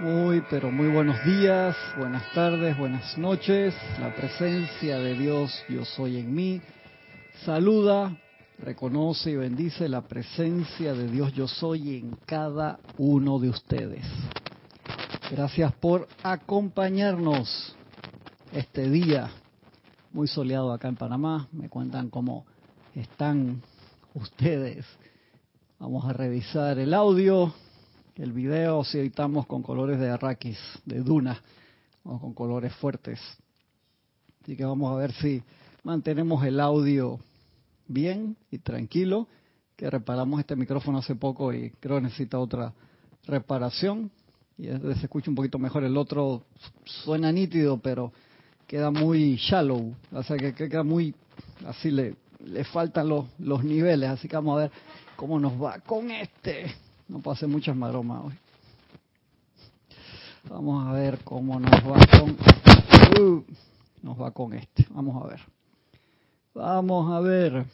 Muy, pero muy buenos días, buenas tardes, buenas noches. La presencia de Dios, yo soy en mí. Saluda, reconoce y bendice la presencia de Dios, yo soy en cada uno de ustedes. Gracias por acompañarnos este día muy soleado acá en Panamá. Me cuentan cómo están ustedes. Vamos a revisar el audio el video si editamos con colores de arrakis, de duna, o con colores fuertes. Así que vamos a ver si mantenemos el audio bien y tranquilo, que reparamos este micrófono hace poco y creo necesita otra reparación. Y se escucha un poquito mejor. El otro suena nítido, pero queda muy shallow, o sea que queda muy, así le, le faltan los, los niveles. Así que vamos a ver cómo nos va con este. No hacer muchas maromas hoy. Vamos a ver cómo nos va con... Uh, nos va con este. Vamos a ver. Vamos a ver.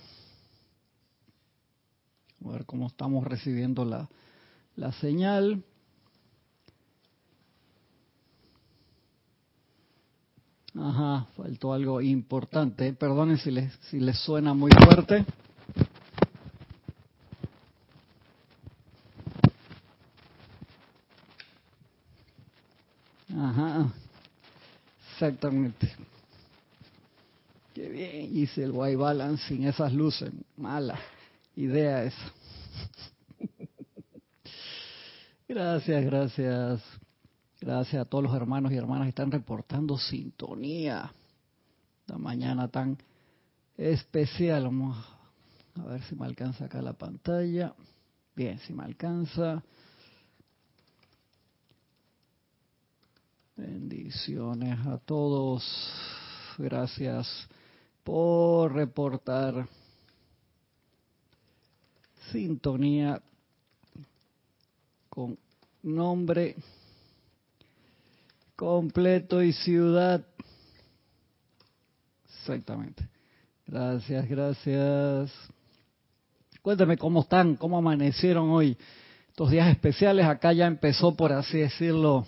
A ver cómo estamos recibiendo la, la señal. Ajá, faltó algo importante. Perdonen si les, si les suena muy fuerte. Ajá, exactamente. Qué bien hice el white balance sin esas luces. Mala idea esa. Gracias, gracias. Gracias a todos los hermanos y hermanas que están reportando sintonía. La mañana tan especial. Vamos a ver si me alcanza acá la pantalla. Bien, si me alcanza. Bendiciones a todos. Gracias por reportar sintonía con nombre completo y ciudad. Exactamente. Gracias, gracias. Cuéntame cómo están, cómo amanecieron hoy. Estos días especiales, acá ya empezó, por así decirlo,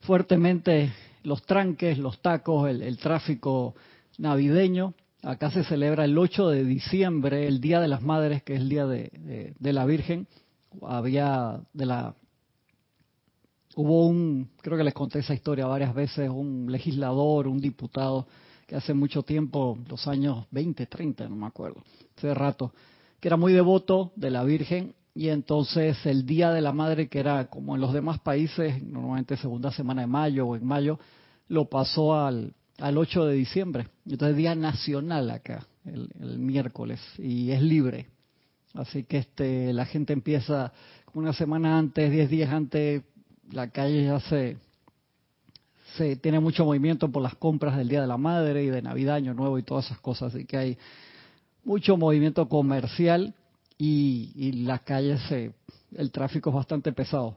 fuertemente los tranques, los tacos, el, tráfico navideño. Acá se celebra el 8 de diciembre, el Día de las Madres, que es el Día de, la Virgen. Había de la hubo un, creo que les conté esa historia varias veces, un legislador, un diputado que hace mucho tiempo, los años 20, 30, no me acuerdo, hace rato, que era muy devoto de la Virgen y entonces el Día de la Madre, que era como en los demás países, normalmente segunda semana de mayo o en mayo, lo pasó al, al 8 de diciembre. Entonces Día Nacional acá, el, miércoles, y es libre. Así que este la gente empieza una semana antes, diez días antes, la calle ya se, se tiene mucho movimiento por las compras del Día de la Madre y de Navidad, Año Nuevo y todas esas cosas. Así que hay mucho movimiento comercial y, y las calles, el tráfico es bastante pesado.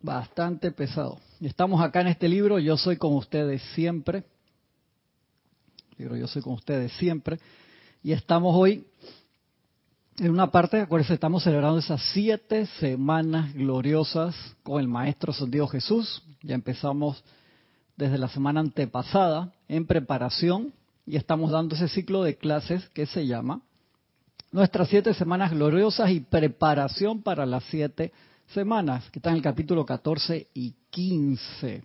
Bastante pesado. Estamos acá en este libro, yo soy con ustedes siempre. Libro Yo soy con ustedes siempre. Y estamos hoy en una parte, acuérdense, estamos celebrando esas siete semanas gloriosas con el Maestro Dios Jesús. Ya empezamos desde la semana antepasada en preparación y estamos dando ese ciclo de clases que se llama Nuestras siete semanas gloriosas y preparación para las siete semanas, que está en el capítulo 14 y 15.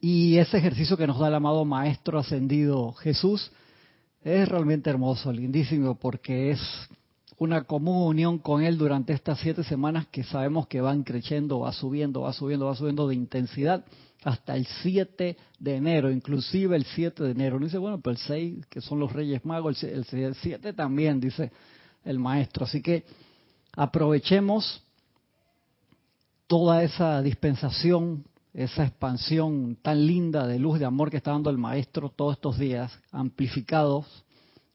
Y ese ejercicio que nos da el amado Maestro Ascendido Jesús es realmente hermoso, lindísimo, porque es una común unión con Él durante estas siete semanas que sabemos que van creciendo, va subiendo, va subiendo, va subiendo de intensidad hasta el 7 de enero, inclusive el 7 de enero. Uno dice, bueno, pero el 6, que son los Reyes Magos, el 7 también, dice el maestro. Así que aprovechemos toda esa dispensación, esa expansión tan linda de luz, de amor que está dando el maestro todos estos días, amplificados,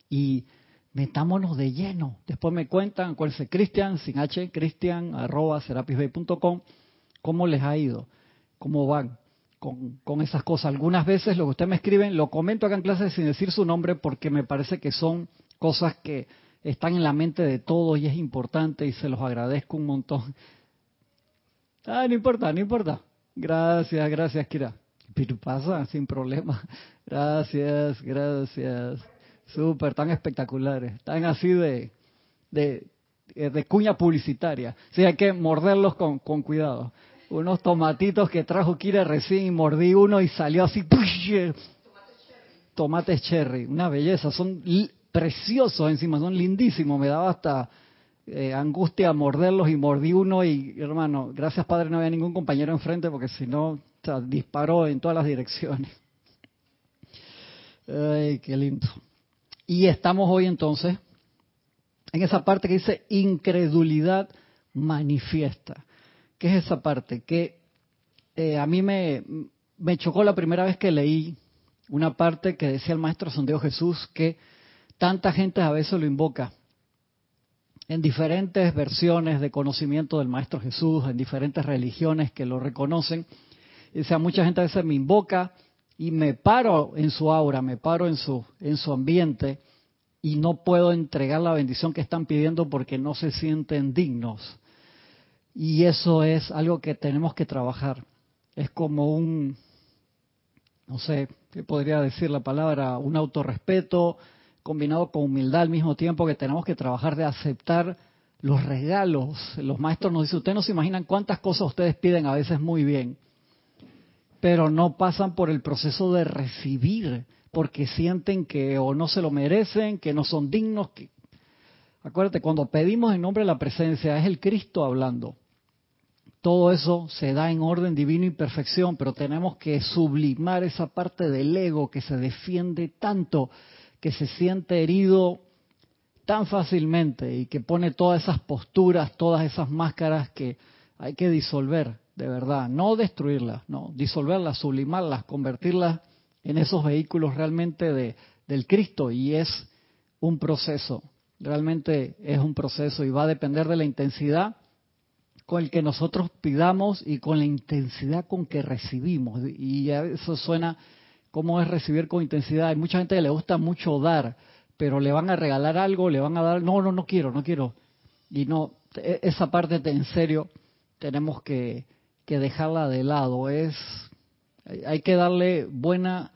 y metámonos de lleno. Después me cuentan, acuérdense, Cristian, sin H, Cristian, arroba serapisbay.com, cómo les ha ido, cómo van con, esas cosas. Algunas veces lo que usted me escriben, lo comento acá en clase sin decir su nombre porque me parece que son cosas que, están en la mente de todos y es importante y se los agradezco un montón. Ah, no importa, no importa. Gracias, gracias, Kira. Pero pasa, sin problema. Gracias, gracias. Súper, tan espectaculares. Tan así de, de, de cuña publicitaria. Sí, hay que morderlos con, con cuidado. Unos tomatitos que trajo Kira recién y mordí uno y salió así. Tomates cherry. Una belleza. Son preciosos encima, son lindísimos. Me daba hasta eh, angustia morderlos y mordí uno y hermano, gracias padre no había ningún compañero enfrente porque si no, disparó en todas las direcciones. Ay, qué lindo. Y estamos hoy entonces en esa parte que dice incredulidad manifiesta. ¿Qué es esa parte? Que eh, a mí me, me chocó la primera vez que leí una parte que decía el maestro Sondeo Jesús que tanta gente a veces lo invoca en diferentes versiones de conocimiento del Maestro Jesús, en diferentes religiones que lo reconocen. O sea, mucha gente a veces me invoca y me paro en su aura, me paro en su, en su ambiente y no puedo entregar la bendición que están pidiendo porque no se sienten dignos. Y eso es algo que tenemos que trabajar. Es como un, no sé, ¿qué podría decir la palabra? Un autorrespeto, combinado con humildad al mismo tiempo que tenemos que trabajar de aceptar los regalos. Los maestros nos dicen, ustedes no se imaginan cuántas cosas ustedes piden a veces muy bien, pero no pasan por el proceso de recibir porque sienten que o no se lo merecen, que no son dignos. Que... Acuérdate, cuando pedimos en nombre de la presencia es el Cristo hablando. Todo eso se da en orden divino y perfección, pero tenemos que sublimar esa parte del ego que se defiende tanto que se siente herido tan fácilmente y que pone todas esas posturas, todas esas máscaras que hay que disolver, de verdad, no destruirlas, no, disolverlas, sublimarlas, convertirlas en esos vehículos realmente de, del Cristo y es un proceso, realmente es un proceso y va a depender de la intensidad con el que nosotros pidamos y con la intensidad con que recibimos. Y eso suena cómo es recibir con intensidad. Hay mucha gente le gusta mucho dar, pero le van a regalar algo, le van a dar, no, no, no quiero, no quiero. Y no, e, esa parte en serio tenemos que, que dejarla de lado. Es, hay que darle buena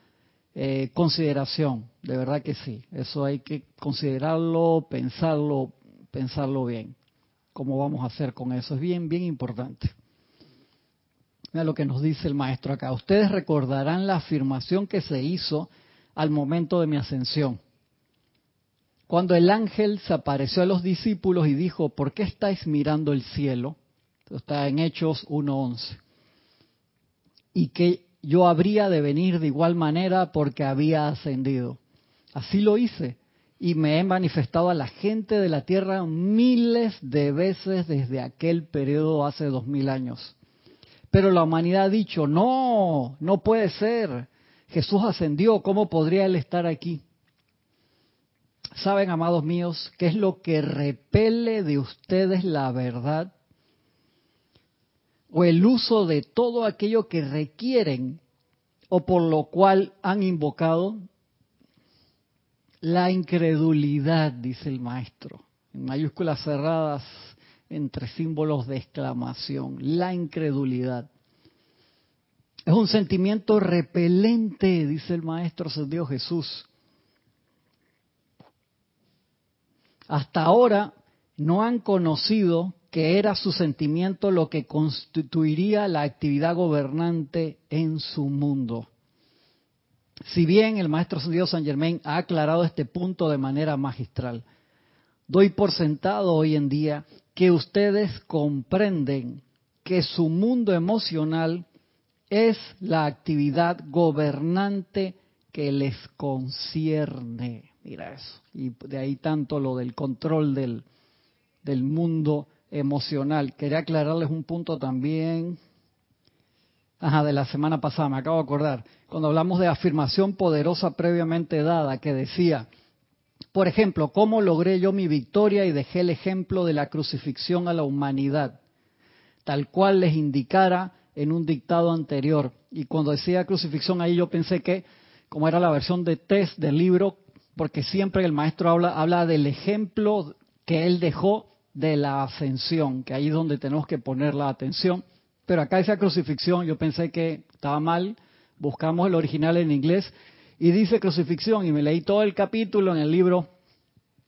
eh, consideración, de verdad que sí. Eso hay que considerarlo, pensarlo, pensarlo bien. ¿Cómo vamos a hacer con eso? Es bien, bien importante. Mira lo que nos dice el maestro acá. Ustedes recordarán la afirmación que se hizo al momento de mi ascensión. Cuando el ángel se apareció a los discípulos y dijo, ¿por qué estáis mirando el cielo? Esto está en Hechos 1.11. Y que yo habría de venir de igual manera porque había ascendido. Así lo hice y me he manifestado a la gente de la tierra miles de veces desde aquel periodo hace dos mil años. Pero la humanidad ha dicho, no, no puede ser. Jesús ascendió, ¿cómo podría Él estar aquí? ¿Saben, amados míos, qué es lo que repele de ustedes la verdad? O el uso de todo aquello que requieren o por lo cual han invocado la incredulidad, dice el maestro, en mayúsculas cerradas entre símbolos de exclamación, la incredulidad. Es un sentimiento repelente, dice el Maestro Dios Jesús. Hasta ahora no han conocido que era su sentimiento lo que constituiría la actividad gobernante en su mundo. Si bien el Maestro Dios San Germain ha aclarado este punto de manera magistral, doy por sentado hoy en día que ustedes comprenden que su mundo emocional es la actividad gobernante que les concierne. Mira eso. Y de ahí tanto lo del control del, del mundo emocional. Quería aclararles un punto también. Ajá, de la semana pasada, me acabo de acordar. Cuando hablamos de afirmación poderosa previamente dada, que decía, por ejemplo, ¿cómo logré yo mi victoria y dejé el ejemplo de la crucifixión a la humanidad? Tal cual les indicara en un dictado anterior. Y cuando decía crucifixión ahí yo pensé que, como era la versión de test del libro, porque siempre el maestro habla, habla del ejemplo que él dejó de la ascensión, que ahí es donde tenemos que poner la atención. Pero acá esa crucifixión, yo pensé que estaba mal, buscamos el original en inglés y dice crucifixión y me leí todo el capítulo en el libro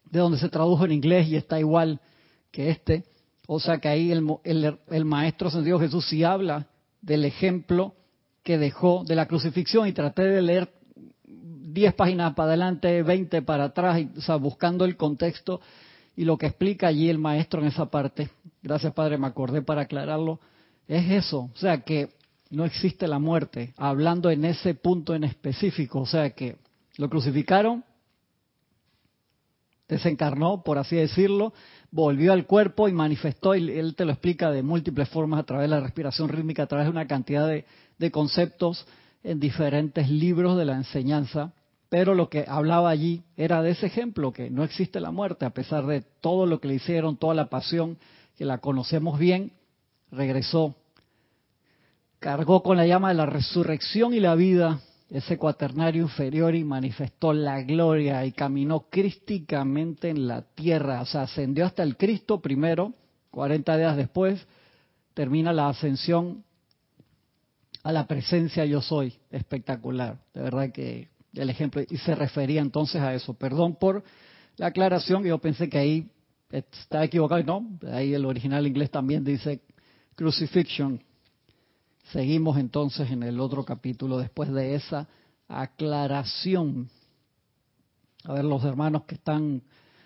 de donde se tradujo en inglés y está igual que este. O sea que ahí el, el, maestro sentido Jesús sí habla del ejemplo que dejó de la crucifixión y traté de leer 10 páginas para adelante, 20 para atrás, y, o sea, buscando el contexto y lo que explica allí el maestro en esa parte. Gracias, Padre, me acordé para aclararlo. Es eso, o sea que no existe la muerte, hablando en ese punto en específico, o sea que lo crucificaron, desencarnó, por así decirlo, volvió al cuerpo y manifestó, y él te lo explica de múltiples formas a través de la respiración rítmica, a través de una cantidad de, de conceptos en diferentes libros de la enseñanza, pero lo que hablaba allí era de ese ejemplo, que no existe la muerte, a pesar de todo lo que le hicieron, toda la pasión, que la conocemos bien, regresó, cargó con la llama de la resurrección y la vida, ese cuaternario inferior y manifestó la gloria y caminó crísticamente en la tierra, o sea, ascendió hasta el Cristo primero, 40 días después, termina la ascensión a la presencia yo soy, espectacular, de verdad que el ejemplo, y se refería entonces a eso, perdón por la aclaración, yo pensé que ahí estaba equivocado, no, ahí el original inglés también dice crucifixion, Seguimos entonces en el otro capítulo después de esa aclaración. A ver los hermanos que están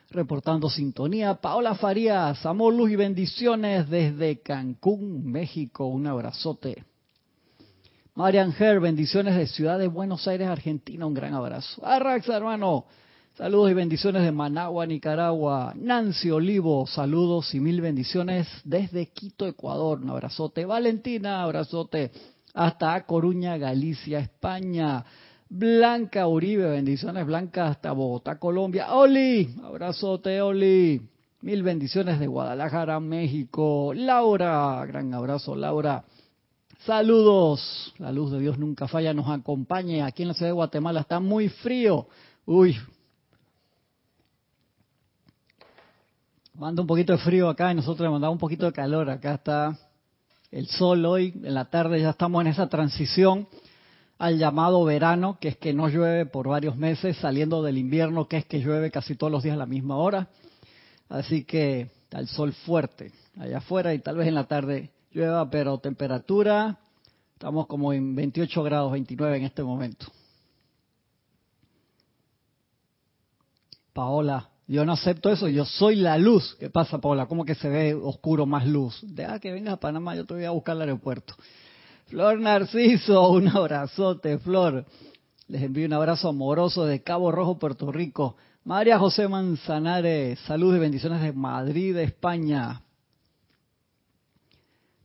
reportando sintonía. Paola Farías, amor, luz y bendiciones desde Cancún, México. Un abrazote. Marian Her, bendiciones de Ciudad de Buenos Aires, Argentina. Un gran abrazo. Arrax, hermano. Saludos y bendiciones de Managua, Nicaragua. Nancy Olivo, saludos y mil bendiciones desde Quito, Ecuador. Un abrazote. Valentina, abrazote. Hasta Coruña, Galicia, España. Blanca Uribe, bendiciones Blanca hasta Bogotá, Colombia. Oli, abrazote, Oli. Mil bendiciones de Guadalajara, México. Laura, gran abrazo, Laura. Saludos. La luz de Dios nunca falla, nos acompañe. Aquí en la ciudad de Guatemala está muy frío. Uy, manda un poquito de frío acá y nosotros le mandamos un poquito de calor. Acá está el sol hoy, en la tarde ya estamos en esa transición al llamado verano, que es que no llueve por varios meses, saliendo del invierno, que es que llueve casi todos los días a la misma hora. Así que está el sol fuerte allá afuera y tal vez en la tarde llueva, pero temperatura, estamos como en 28 grados, 29 en este momento. Paola, yo no acepto eso, yo soy la luz. ¿Qué pasa, Paula? ¿Cómo que se ve oscuro más luz? Deja que vengas a Panamá, yo te voy a buscar al aeropuerto. Flor Narciso, un abrazote, Flor. Les envío un abrazo amoroso de Cabo Rojo, Puerto Rico. María José Manzanares, saludos y bendiciones de Madrid, España.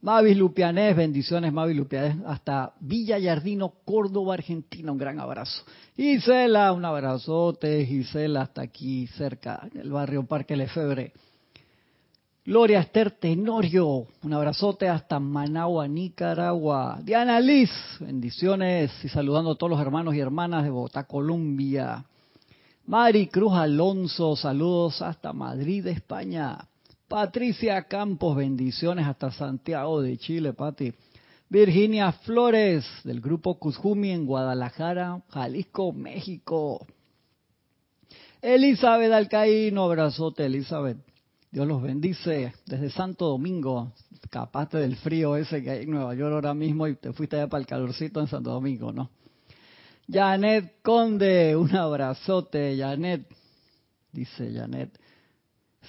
Mavis Lupianés, bendiciones Mavis Lupianés, hasta Villa Yardino, Córdoba, Argentina, un gran abrazo. Gisela, un abrazote, Gisela, hasta aquí cerca, en el barrio Parque Lefebre. Gloria Esther Tenorio, un abrazote hasta Managua, Nicaragua. Diana Liz, bendiciones y saludando a todos los hermanos y hermanas de Bogotá, Colombia. Mari Cruz Alonso, saludos hasta Madrid, España. Patricia Campos, bendiciones hasta Santiago de Chile, Pati. Virginia Flores, del grupo Cuzjumi en Guadalajara, Jalisco, México. Elizabeth Alcaíno, abrazote, Elizabeth. Dios los bendice desde Santo Domingo. Capaste del frío ese que hay en Nueva York ahora mismo y te fuiste allá para el calorcito en Santo Domingo, ¿no? Janet Conde, un abrazote, Janet. Dice Janet.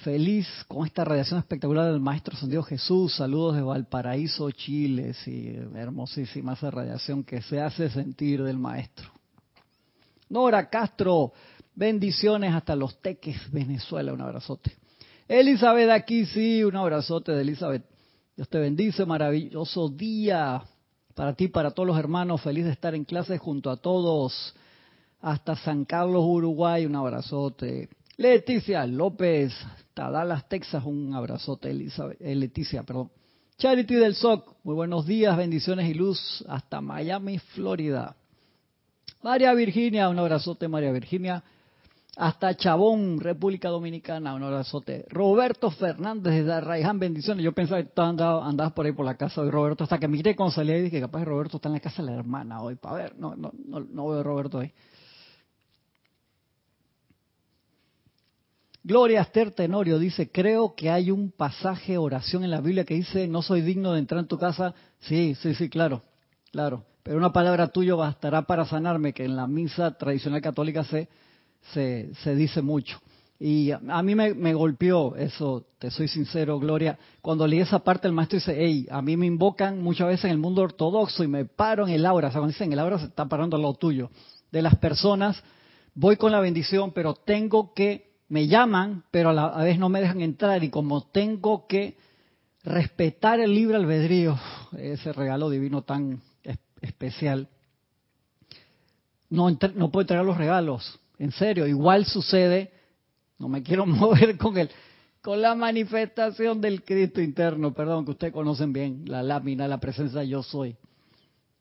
Feliz con esta radiación espectacular del Maestro Santiago Jesús. Saludos de Valparaíso, Chile. Sí, hermosísima esa radiación que se hace sentir del Maestro. Nora Castro, bendiciones hasta Los Teques, Venezuela. Un abrazote. Elizabeth aquí, sí, un abrazote de Elizabeth. Dios te bendice, maravilloso día para ti, para todos los hermanos. Feliz de estar en clase junto a todos. Hasta San Carlos, Uruguay, un abrazote. Leticia López, Dallas, Texas, un abrazote, eh, Leticia, perdón. Charity del SOC, muy buenos días, bendiciones y luz hasta Miami, Florida. María Virginia, un abrazote, María Virginia. hasta Chabón, República Dominicana, un abrazote. Roberto Fernández desde Arraiján, bendiciones. Yo pensaba que andabas, por ahí por la casa de Roberto, hasta que miré cuando salí y dije, capaz Roberto está en la casa de la hermana hoy, para ver, no, no, no, no veo Roberto ahí. Gloria Esther Tenorio dice, creo que hay un pasaje oración en la Biblia que dice, no soy digno de entrar en tu casa. Sí, sí, sí, claro, claro. Pero una palabra tuya bastará para sanarme, que en la misa tradicional católica se, se, se dice mucho. Y a mí me, golpeó eso, te soy sincero, Gloria. Cuando leí esa parte, el maestro dice, hey, a mí me invocan muchas veces en el mundo ortodoxo y me paro en el aura. O sea, cuando dicen el aura se está parando al lado tuyo. De las personas, voy con la bendición, pero tengo que me llaman, pero a la vez no me dejan entrar y como tengo que respetar el libre albedrío, ese regalo divino tan especial, no, no puedo entregar los regalos, en serio, igual sucede, no me quiero mover con el con la manifestación del Cristo interno, perdón, que ustedes conocen bien, la lámina, la presencia yo soy,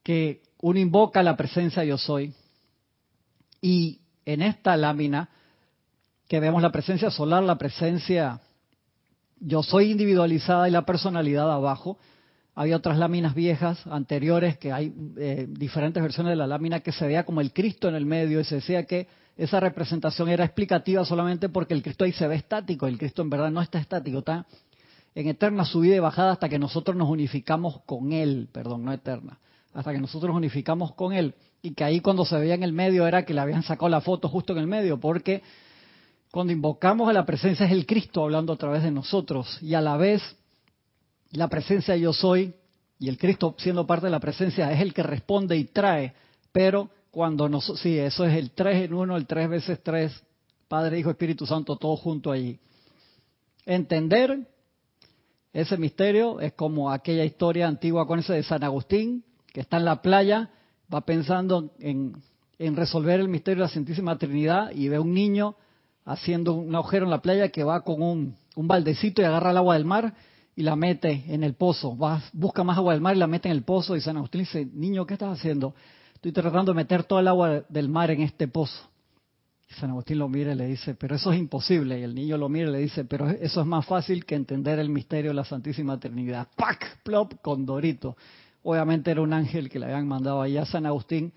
que uno invoca la presencia yo soy, y en esta lámina que vemos la presencia solar, la presencia yo soy individualizada y la personalidad abajo. Hay otras láminas viejas anteriores que hay eh, diferentes versiones de la lámina que se veía como el Cristo en el medio y se decía que esa representación era explicativa solamente porque el Cristo ahí se ve estático, el Cristo en verdad no está estático, está en eterna subida y bajada hasta que nosotros nos unificamos con Él, perdón, no eterna, hasta que nosotros nos unificamos con Él y que ahí cuando se veía en el medio era que le habían sacado la foto justo en el medio porque cuando invocamos a la presencia es el Cristo hablando a través de nosotros y a la vez la presencia yo soy y el Cristo siendo parte de la presencia es el que responde y trae, pero cuando nos, sí, eso es el tres en uno, el tres veces tres, Padre, Hijo, Espíritu Santo, todo junto allí. Entender ese misterio es como aquella historia antigua con ese de San Agustín, que está en la playa, va pensando en, en resolver el misterio de la Santísima Trinidad y ve un niño haciendo un agujero en la playa que va con un, baldecito y agarra el agua del mar y la mete en el pozo. Va, busca más agua del mar y la mete en el pozo. Y San Agustín dice, niño, ¿qué estás haciendo? Estoy tratando de meter toda el agua del mar en este pozo. Y San Agustín lo mira y le dice, pero eso es imposible. Y el niño lo mira y le dice, pero eso es más fácil que entender el misterio de la Santísima Trinidad. ¡Pac! ¡Plop! Con Dorito. Obviamente era un ángel que le habían mandado allá a San Agustín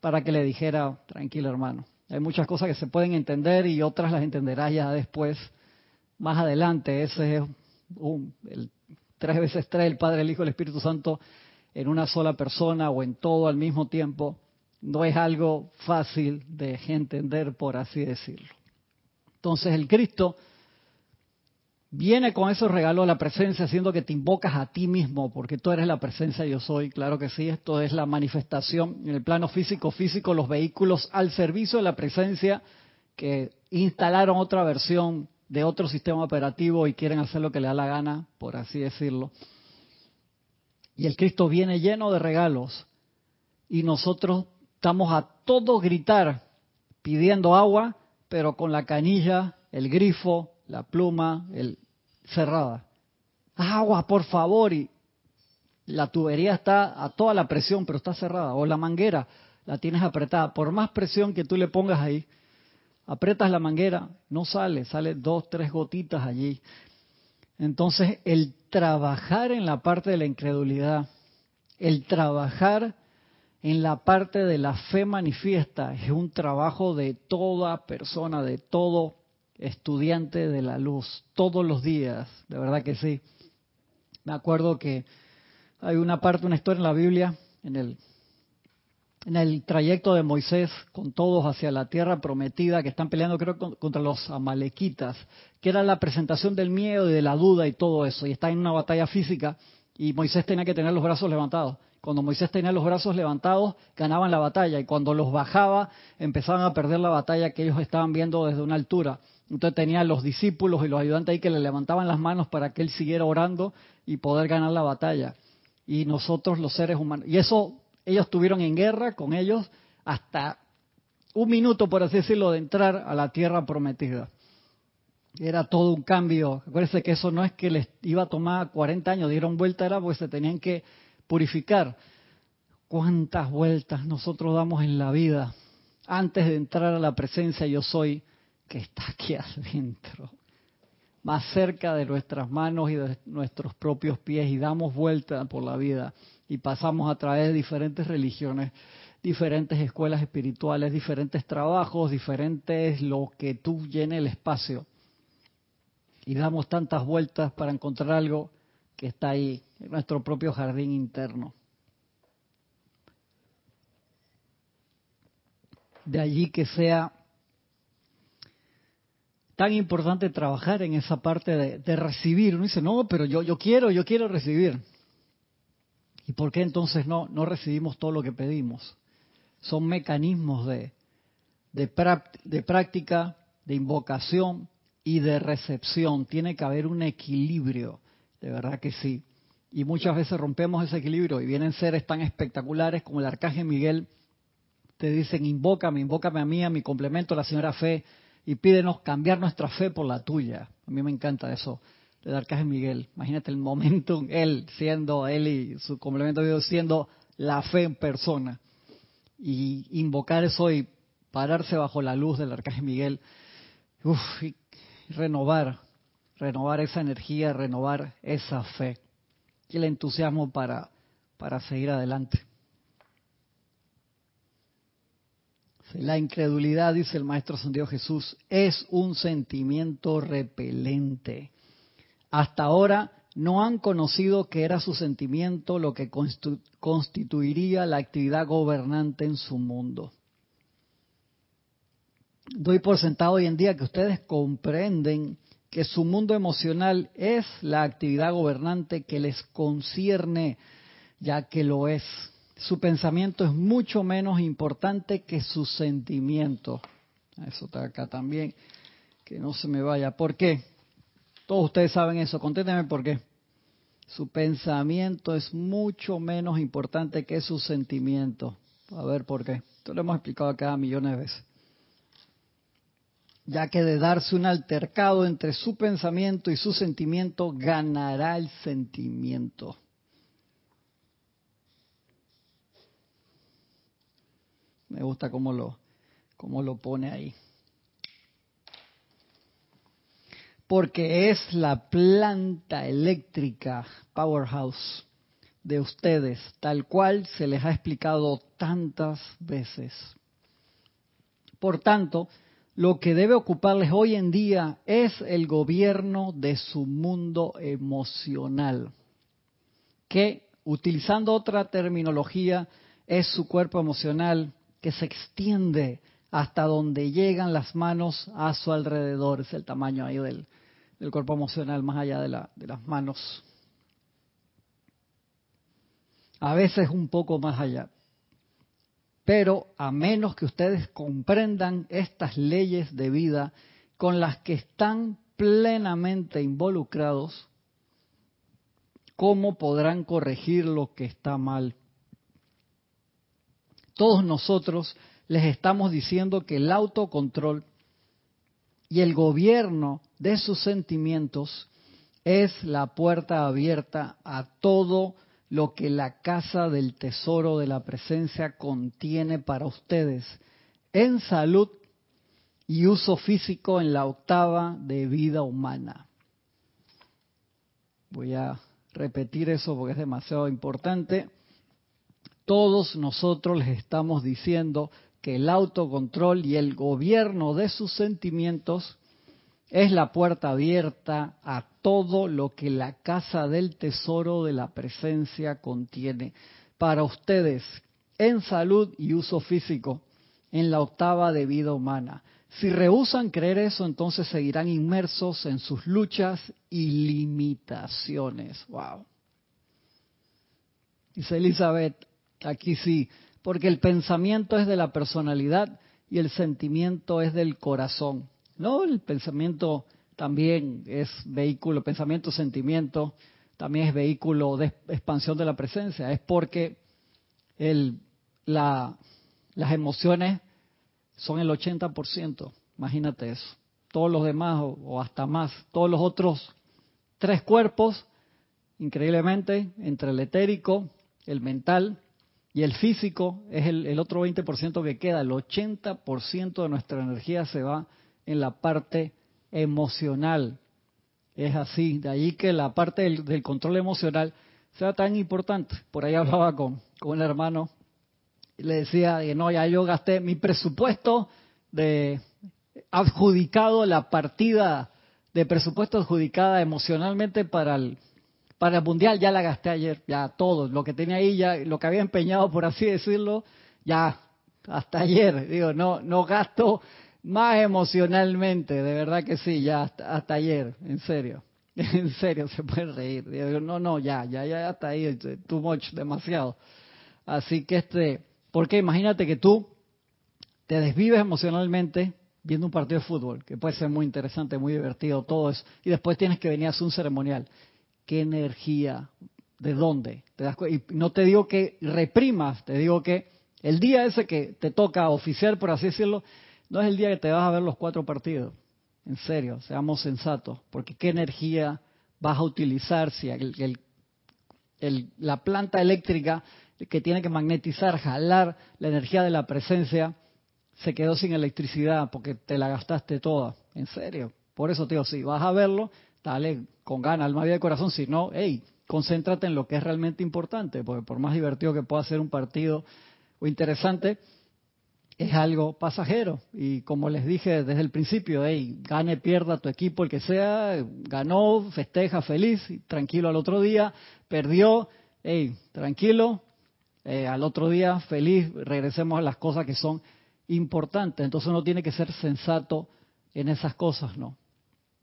para que le dijera, tranquilo hermano, hay muchas cosas que se pueden entender y otras las entenderás ya después, más adelante. Ese es un, el tres veces tres, el Padre, el Hijo, el Espíritu Santo en una sola persona o en todo al mismo tiempo. No es algo fácil de entender, por así decirlo. Entonces el Cristo viene con esos regalos la presencia, haciendo que te invocas a ti mismo, porque tú eres la presencia yo soy. Claro que sí, esto es la manifestación en el plano físico, físico, los vehículos al servicio de la presencia que instalaron otra versión de otro sistema operativo y quieren hacer lo que le da la gana, por así decirlo. Y el Cristo viene lleno de regalos y nosotros estamos a todo gritar pidiendo agua, pero con la canilla, el grifo, la pluma el, cerrada. Agua, por favor. Y la tubería está a toda la presión, pero está cerrada. O la manguera la tienes apretada. Por más presión que tú le pongas ahí, apretas la manguera, no sale, sale dos, tres gotitas allí. Entonces, el trabajar en la parte de la incredulidad, el trabajar en la parte de la fe manifiesta, es un trabajo de toda persona, de todo estudiante de la luz todos los días, de verdad que sí. Me acuerdo que hay una parte, una historia en la Biblia, en el, en el trayecto de Moisés con todos hacia la tierra prometida, que están peleando creo contra los amalequitas, que era la presentación del miedo y de la duda y todo eso, y está en una batalla física y Moisés tenía que tener los brazos levantados. Cuando Moisés tenía los brazos levantados, ganaban la batalla, y cuando los bajaba, empezaban a perder la batalla que ellos estaban viendo desde una altura. Entonces tenía los discípulos y los ayudantes ahí que le levantaban las manos para que él siguiera orando y poder ganar la batalla. Y nosotros los seres humanos. Y eso ellos estuvieron en guerra con ellos hasta un minuto, por así decirlo, de entrar a la tierra prometida. Era todo un cambio. Acuérdense que eso no es que les iba a tomar 40 años, dieron vuelta, era porque se tenían que purificar. ¿Cuántas vueltas nosotros damos en la vida antes de entrar a la presencia yo soy? Que está aquí adentro, más cerca de nuestras manos y de nuestros propios pies y damos vuelta por la vida y pasamos a través de diferentes religiones, diferentes escuelas espirituales, diferentes trabajos, diferentes lo que tú llene el espacio. Y damos tantas vueltas para encontrar algo que está ahí, en nuestro propio jardín interno. De allí que sea tan importante trabajar en esa parte de, recibir. Uno dice, no, pero yo, yo quiero, yo quiero recibir. ¿Y por qué entonces no, no recibimos todo lo que pedimos? Son mecanismos de, de, de práctica, de invocación y de recepción. Tiene que haber un equilibrio, de verdad que sí. Y muchas veces rompemos ese equilibrio y vienen seres tan espectaculares como el arcángel Miguel, te dicen, invócame, invócame a mí, a mi complemento, la señora Fe, y pídenos cambiar nuestra fe por la tuya. A mí me encanta eso del arcángel Miguel. Imagínate el momento, él siendo, él y su complemento siendo la fe en persona. Y invocar eso y pararse bajo la luz del arcángel Miguel. Uf, y renovar, renovar esa energía, renovar esa fe. Y el entusiasmo para, para seguir adelante. La incredulidad, dice el Maestro Santiago Jesús, es un sentimiento repelente. Hasta ahora no han conocido que era su sentimiento lo que constituiría la actividad gobernante en su mundo. Doy por sentado hoy en día que ustedes comprenden que su mundo emocional es la actividad gobernante que les concierne, ya que lo es su pensamiento es mucho menos importante que su sentimiento. Eso está acá también, que no se me vaya. ¿Por qué? Todos ustedes saben eso, conténtenme por qué. Su pensamiento es mucho menos importante que su sentimiento. A ver por qué. Esto lo hemos explicado acá millones de veces. Ya que de darse un altercado entre su pensamiento y su sentimiento, ganará el sentimiento. Me gusta cómo lo, cómo lo pone ahí. Porque es la planta eléctrica powerhouse de ustedes, tal cual se les ha explicado tantas veces. Por tanto, lo que debe ocuparles hoy en día es el gobierno de su mundo emocional, que, utilizando otra terminología, es su cuerpo emocional, que se extiende hasta donde llegan las manos a su alrededor. Es el tamaño ahí del, cuerpo emocional, más allá de, la, de las manos. A veces un poco más allá. Pero a menos que ustedes comprendan estas leyes de vida con las que están plenamente involucrados, ¿cómo podrán corregir lo que está mal? Todos nosotros les estamos diciendo que el autocontrol y el gobierno de sus sentimientos es la puerta abierta a todo lo que la casa del tesoro de la presencia contiene para ustedes en salud y uso físico en la octava de vida humana. Voy a repetir eso porque es demasiado importante todos nosotros les estamos diciendo que el autocontrol y el gobierno de sus sentimientos es la puerta abierta a todo lo que la casa del tesoro de la presencia contiene para ustedes en salud y uso físico en la octava de vida humana. Si rehusan creer eso, entonces seguirán inmersos en sus luchas y limitaciones. Wow. Dice Elizabeth, Aquí sí, porque el pensamiento es de la personalidad y el sentimiento es del corazón. No, el pensamiento también es vehículo, pensamiento, sentimiento, también es vehículo de expansión de la presencia. Es porque el, la, las emociones son el 80%, imagínate eso. Todos los demás, o, o hasta más, todos los otros tres cuerpos, increíblemente, entre el etérico, el mental y el físico es el, otro 20% que queda. El 80% de nuestra energía se va en la parte emocional. Es así, de ahí que la parte del, control emocional sea tan importante. Por ahí hablaba con, con un hermano y le decía que no, ya yo gasté mi presupuesto de adjudicado la partida de presupuesto adjudicada emocionalmente para el para el mundial ya la gasté ayer, ya todo, lo que tenía ahí ya lo que había empeñado por así decirlo, ya hasta ayer, digo, no no gasto más emocionalmente, de verdad que sí, ya hasta, ayer, en serio. En serio, se puede reír. Digo, no, no, ya, ya, ya hasta ahí, too much, demasiado. Así que este, porque imagínate que tú te desvives emocionalmente viendo un partido de fútbol, que puede ser muy interesante, muy divertido, todo eso, y después tienes que venir a hacer un ceremonial. ¿Qué energía? ¿De dónde? ¿Te das y no te digo que reprimas, te digo que el día ese que te toca oficiar, por así decirlo, no es el día que te vas a ver los cuatro partidos. En serio, seamos sensatos, porque qué energía vas a utilizar si la planta eléctrica que tiene que magnetizar, jalar la energía de la presencia, se quedó sin electricidad porque te la gastaste toda. En serio. Por eso te digo, si vas a verlo, dale con ganas, alma, vida de corazón. Si no, hey, concéntrate en lo que es realmente importante, porque por más divertido que pueda ser un partido o interesante, es algo pasajero. Y como les dije desde el principio, hey, gane, pierda tu equipo, el que sea, ganó, festeja feliz, tranquilo al otro día, perdió, hey, tranquilo, eh, al otro día feliz, regresemos a las cosas que son importante. Entonces uno tiene que ser sensato en esas cosas, ¿no?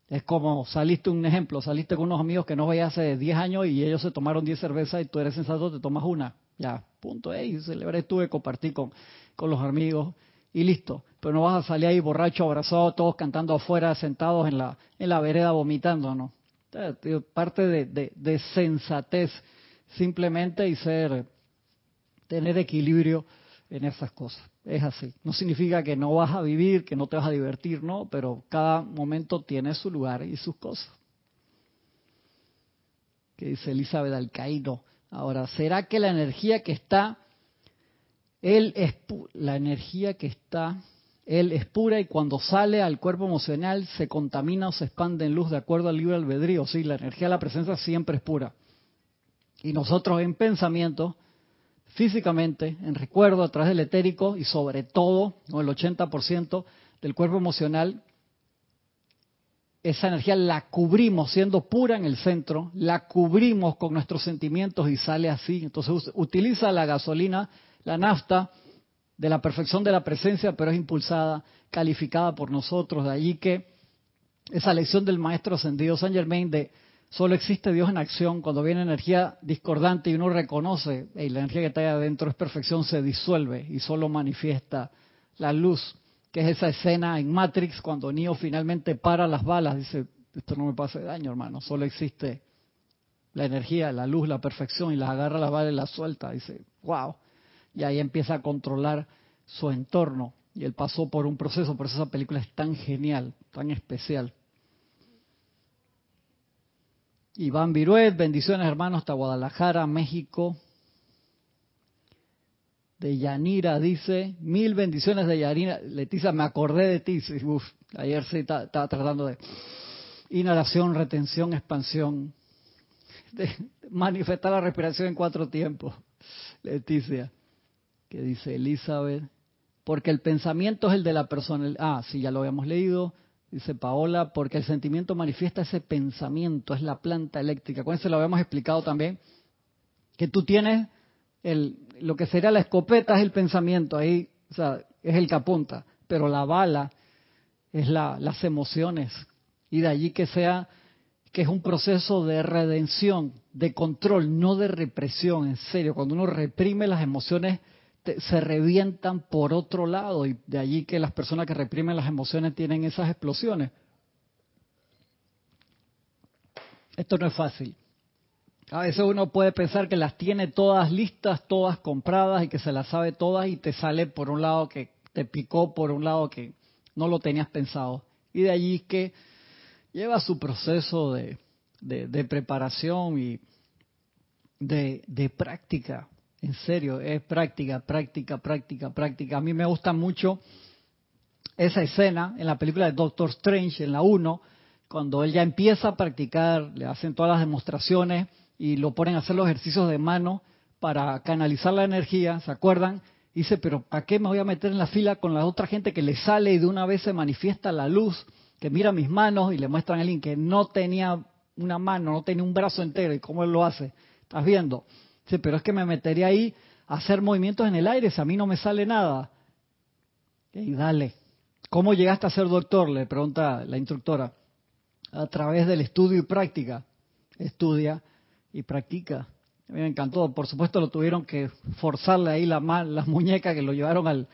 Es como saliste un ejemplo, saliste con unos amigos que no veías hace 10 años y ellos se tomaron 10 cervezas y tú eres sensato, te tomas una. Ya, punto. Ey, celebré, estuve, compartí con, con los amigos y listo. Pero no vas a salir ahí borracho, abrazado, todos cantando afuera, sentados en la, en la vereda vomitando, ¿no? Parte de, de, de sensatez simplemente y ser, tener equilibrio en esas cosas. Es así. No significa que no vas a vivir, que no te vas a divertir, no, pero cada momento tiene su lugar y sus cosas. Que dice Elizabeth Alcaíno. Ahora, ¿será que la energía que está, él es la energía que está, él es pura y cuando sale al cuerpo emocional se contamina o se expande en luz de acuerdo al libre albedrío? Sí, la energía de la presencia siempre es pura. Y nosotros en pensamiento físicamente, en recuerdo, a través del etérico y sobre todo, ¿no? el 80% del cuerpo emocional, esa energía la cubrimos siendo pura en el centro, la cubrimos con nuestros sentimientos y sale así. Entonces utiliza la gasolina, la nafta, de la perfección de la presencia, pero es impulsada, calificada por nosotros. De allí que esa lección del maestro ascendido Saint Germain de Solo existe Dios en acción. Cuando viene energía discordante y uno reconoce, y la energía que está ahí adentro es perfección, se disuelve y solo manifiesta la luz, que es esa escena en Matrix cuando Neo finalmente para las balas, dice, esto no me pasa daño, hermano, solo existe la energía, la luz, la perfección, y las agarra las balas y las suelta, dice, wow, y ahí empieza a controlar su entorno, y él pasó por un proceso, por eso esa película es tan genial, tan especial. Iván Viruet, bendiciones hermanos hasta Guadalajara, México. De Yanira dice, mil bendiciones de Yanira. Leticia, me acordé de ti. Uf, ayer sí estaba tratando de inhalación, retención, expansión. Manifestar la respiración en cuatro tiempos. Leticia, que dice Elizabeth, porque el pensamiento es el de la persona. Ah, sí, ya lo habíamos leído. Dice Paola, porque el sentimiento manifiesta ese pensamiento, es la planta eléctrica. Con eso lo habíamos explicado también, que tú tienes el, lo que sería la escopeta es el pensamiento, ahí, o sea, es el que apunta, pero la bala es la, las emociones. Y de allí que sea, que es un proceso de redención, de control, no de represión, en serio. Cuando uno reprime las emociones, se revientan por otro lado y de allí que las personas que reprimen las emociones tienen esas explosiones. Esto no es fácil. A veces uno puede pensar que las tiene todas listas, todas compradas y que se las sabe todas y te sale por un lado que te picó, por un lado que no lo tenías pensado. Y de allí que lleva su proceso de, de preparación y de, de práctica en serio, es práctica, práctica, práctica, práctica. A mí me gusta mucho esa escena en la película de Doctor Strange, en la 1, cuando él ya empieza a practicar, le hacen todas las demostraciones y lo ponen a hacer los ejercicios de mano para canalizar la energía, ¿se acuerdan? Dice, pero ¿para qué me voy a meter en la fila con la otra gente que le sale y de una vez se manifiesta la luz, que mira mis manos y le muestran a alguien que no tenía una mano, no tenía un brazo entero y cómo él lo hace? ¿Estás viendo? Dice, pero es que me metería ahí a hacer movimientos en el aire si a mí no me sale nada. Y dale. ¿Cómo llegaste a ser doctor? Le pregunta la instructora. A través del estudio y práctica. Estudia y practica. A mí me encantó. Por supuesto lo tuvieron que forzarle ahí la, las muñecas que lo llevaron al...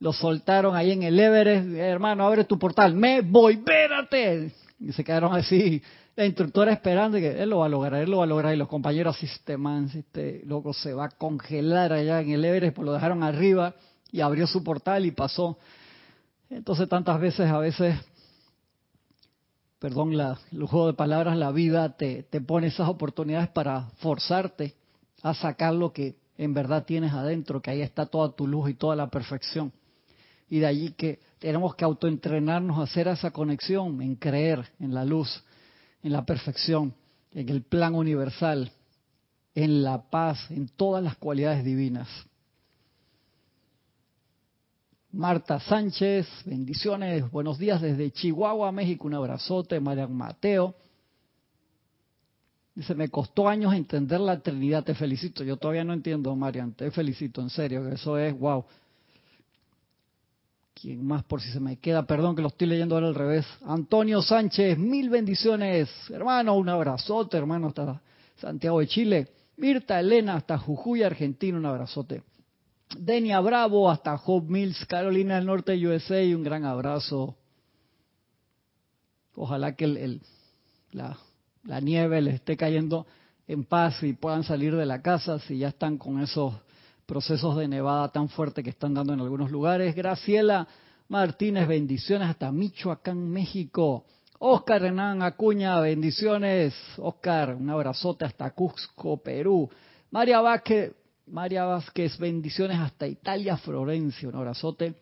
Lo soltaron ahí en el Everest. Hermano, abre tu portal. Me voy, espérate. Y se quedaron así la instructora esperando que él lo va a lograr, él lo va a lograr. Y los compañeros así, este man, este loco se va a congelar allá en el Everest, pues lo dejaron arriba y abrió su portal y pasó. Entonces tantas veces, a veces, perdón la, el juego de palabras, la vida te, te pone esas oportunidades para forzarte a sacar lo que en verdad tienes adentro, que ahí está toda tu luz y toda la perfección. Y de allí que tenemos que autoentrenarnos a hacer esa conexión, en creer en la luz, en la perfección, en el plan universal, en la paz, en todas las cualidades divinas. Marta Sánchez, bendiciones, buenos días desde Chihuahua, México, un abrazote, Marian Mateo. Dice, me costó años entender la Trinidad, te felicito. Yo todavía no entiendo, Marian, te felicito, en serio, eso es, wow. ¿Quién más por si se me queda? Perdón que lo estoy leyendo ahora al revés. Antonio Sánchez, mil bendiciones. Hermano, un abrazote, hermano, hasta Santiago de Chile. Mirta Elena, hasta Jujuy, Argentina, un abrazote. Denia Bravo hasta Hope Mills, Carolina del Norte, USA, un gran abrazo. Ojalá que el, la, la nieve les esté cayendo en paz y puedan salir de la casa si ya están con esos procesos de nevada tan fuerte que están dando en algunos lugares. Graciela Martínez, bendiciones hasta Michoacán, México. Oscar Hernán Acuña, bendiciones. Oscar, un abrazote hasta Cusco, Perú. María Vázquez, María Vázquez, bendiciones hasta Italia, Florencia, un abrazote.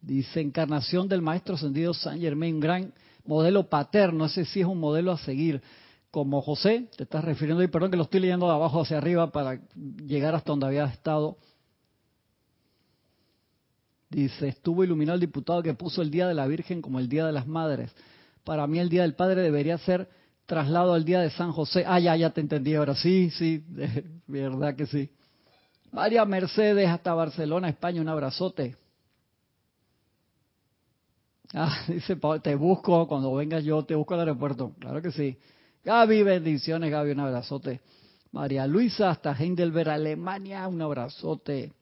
Dice, encarnación del Maestro Ascendido San Germain, un gran modelo paterno, ese sí es un modelo a seguir. Como José, te estás refiriendo, y perdón que lo estoy leyendo de abajo hacia arriba para llegar hasta donde había estado. Dice, estuvo iluminado el diputado que puso el Día de la Virgen como el Día de las Madres. Para mí el Día del Padre debería ser traslado al día de San José. Ah, ya, ya te entendí ahora. Sí, sí, verdad que sí. María Mercedes hasta Barcelona, España, un abrazote. Ah, dice, te busco, cuando vengas yo te busco al aeropuerto. Claro que sí. Gaby, bendiciones, Gaby, un abrazote. María Luisa hasta Heidelberg, Alemania, un abrazote.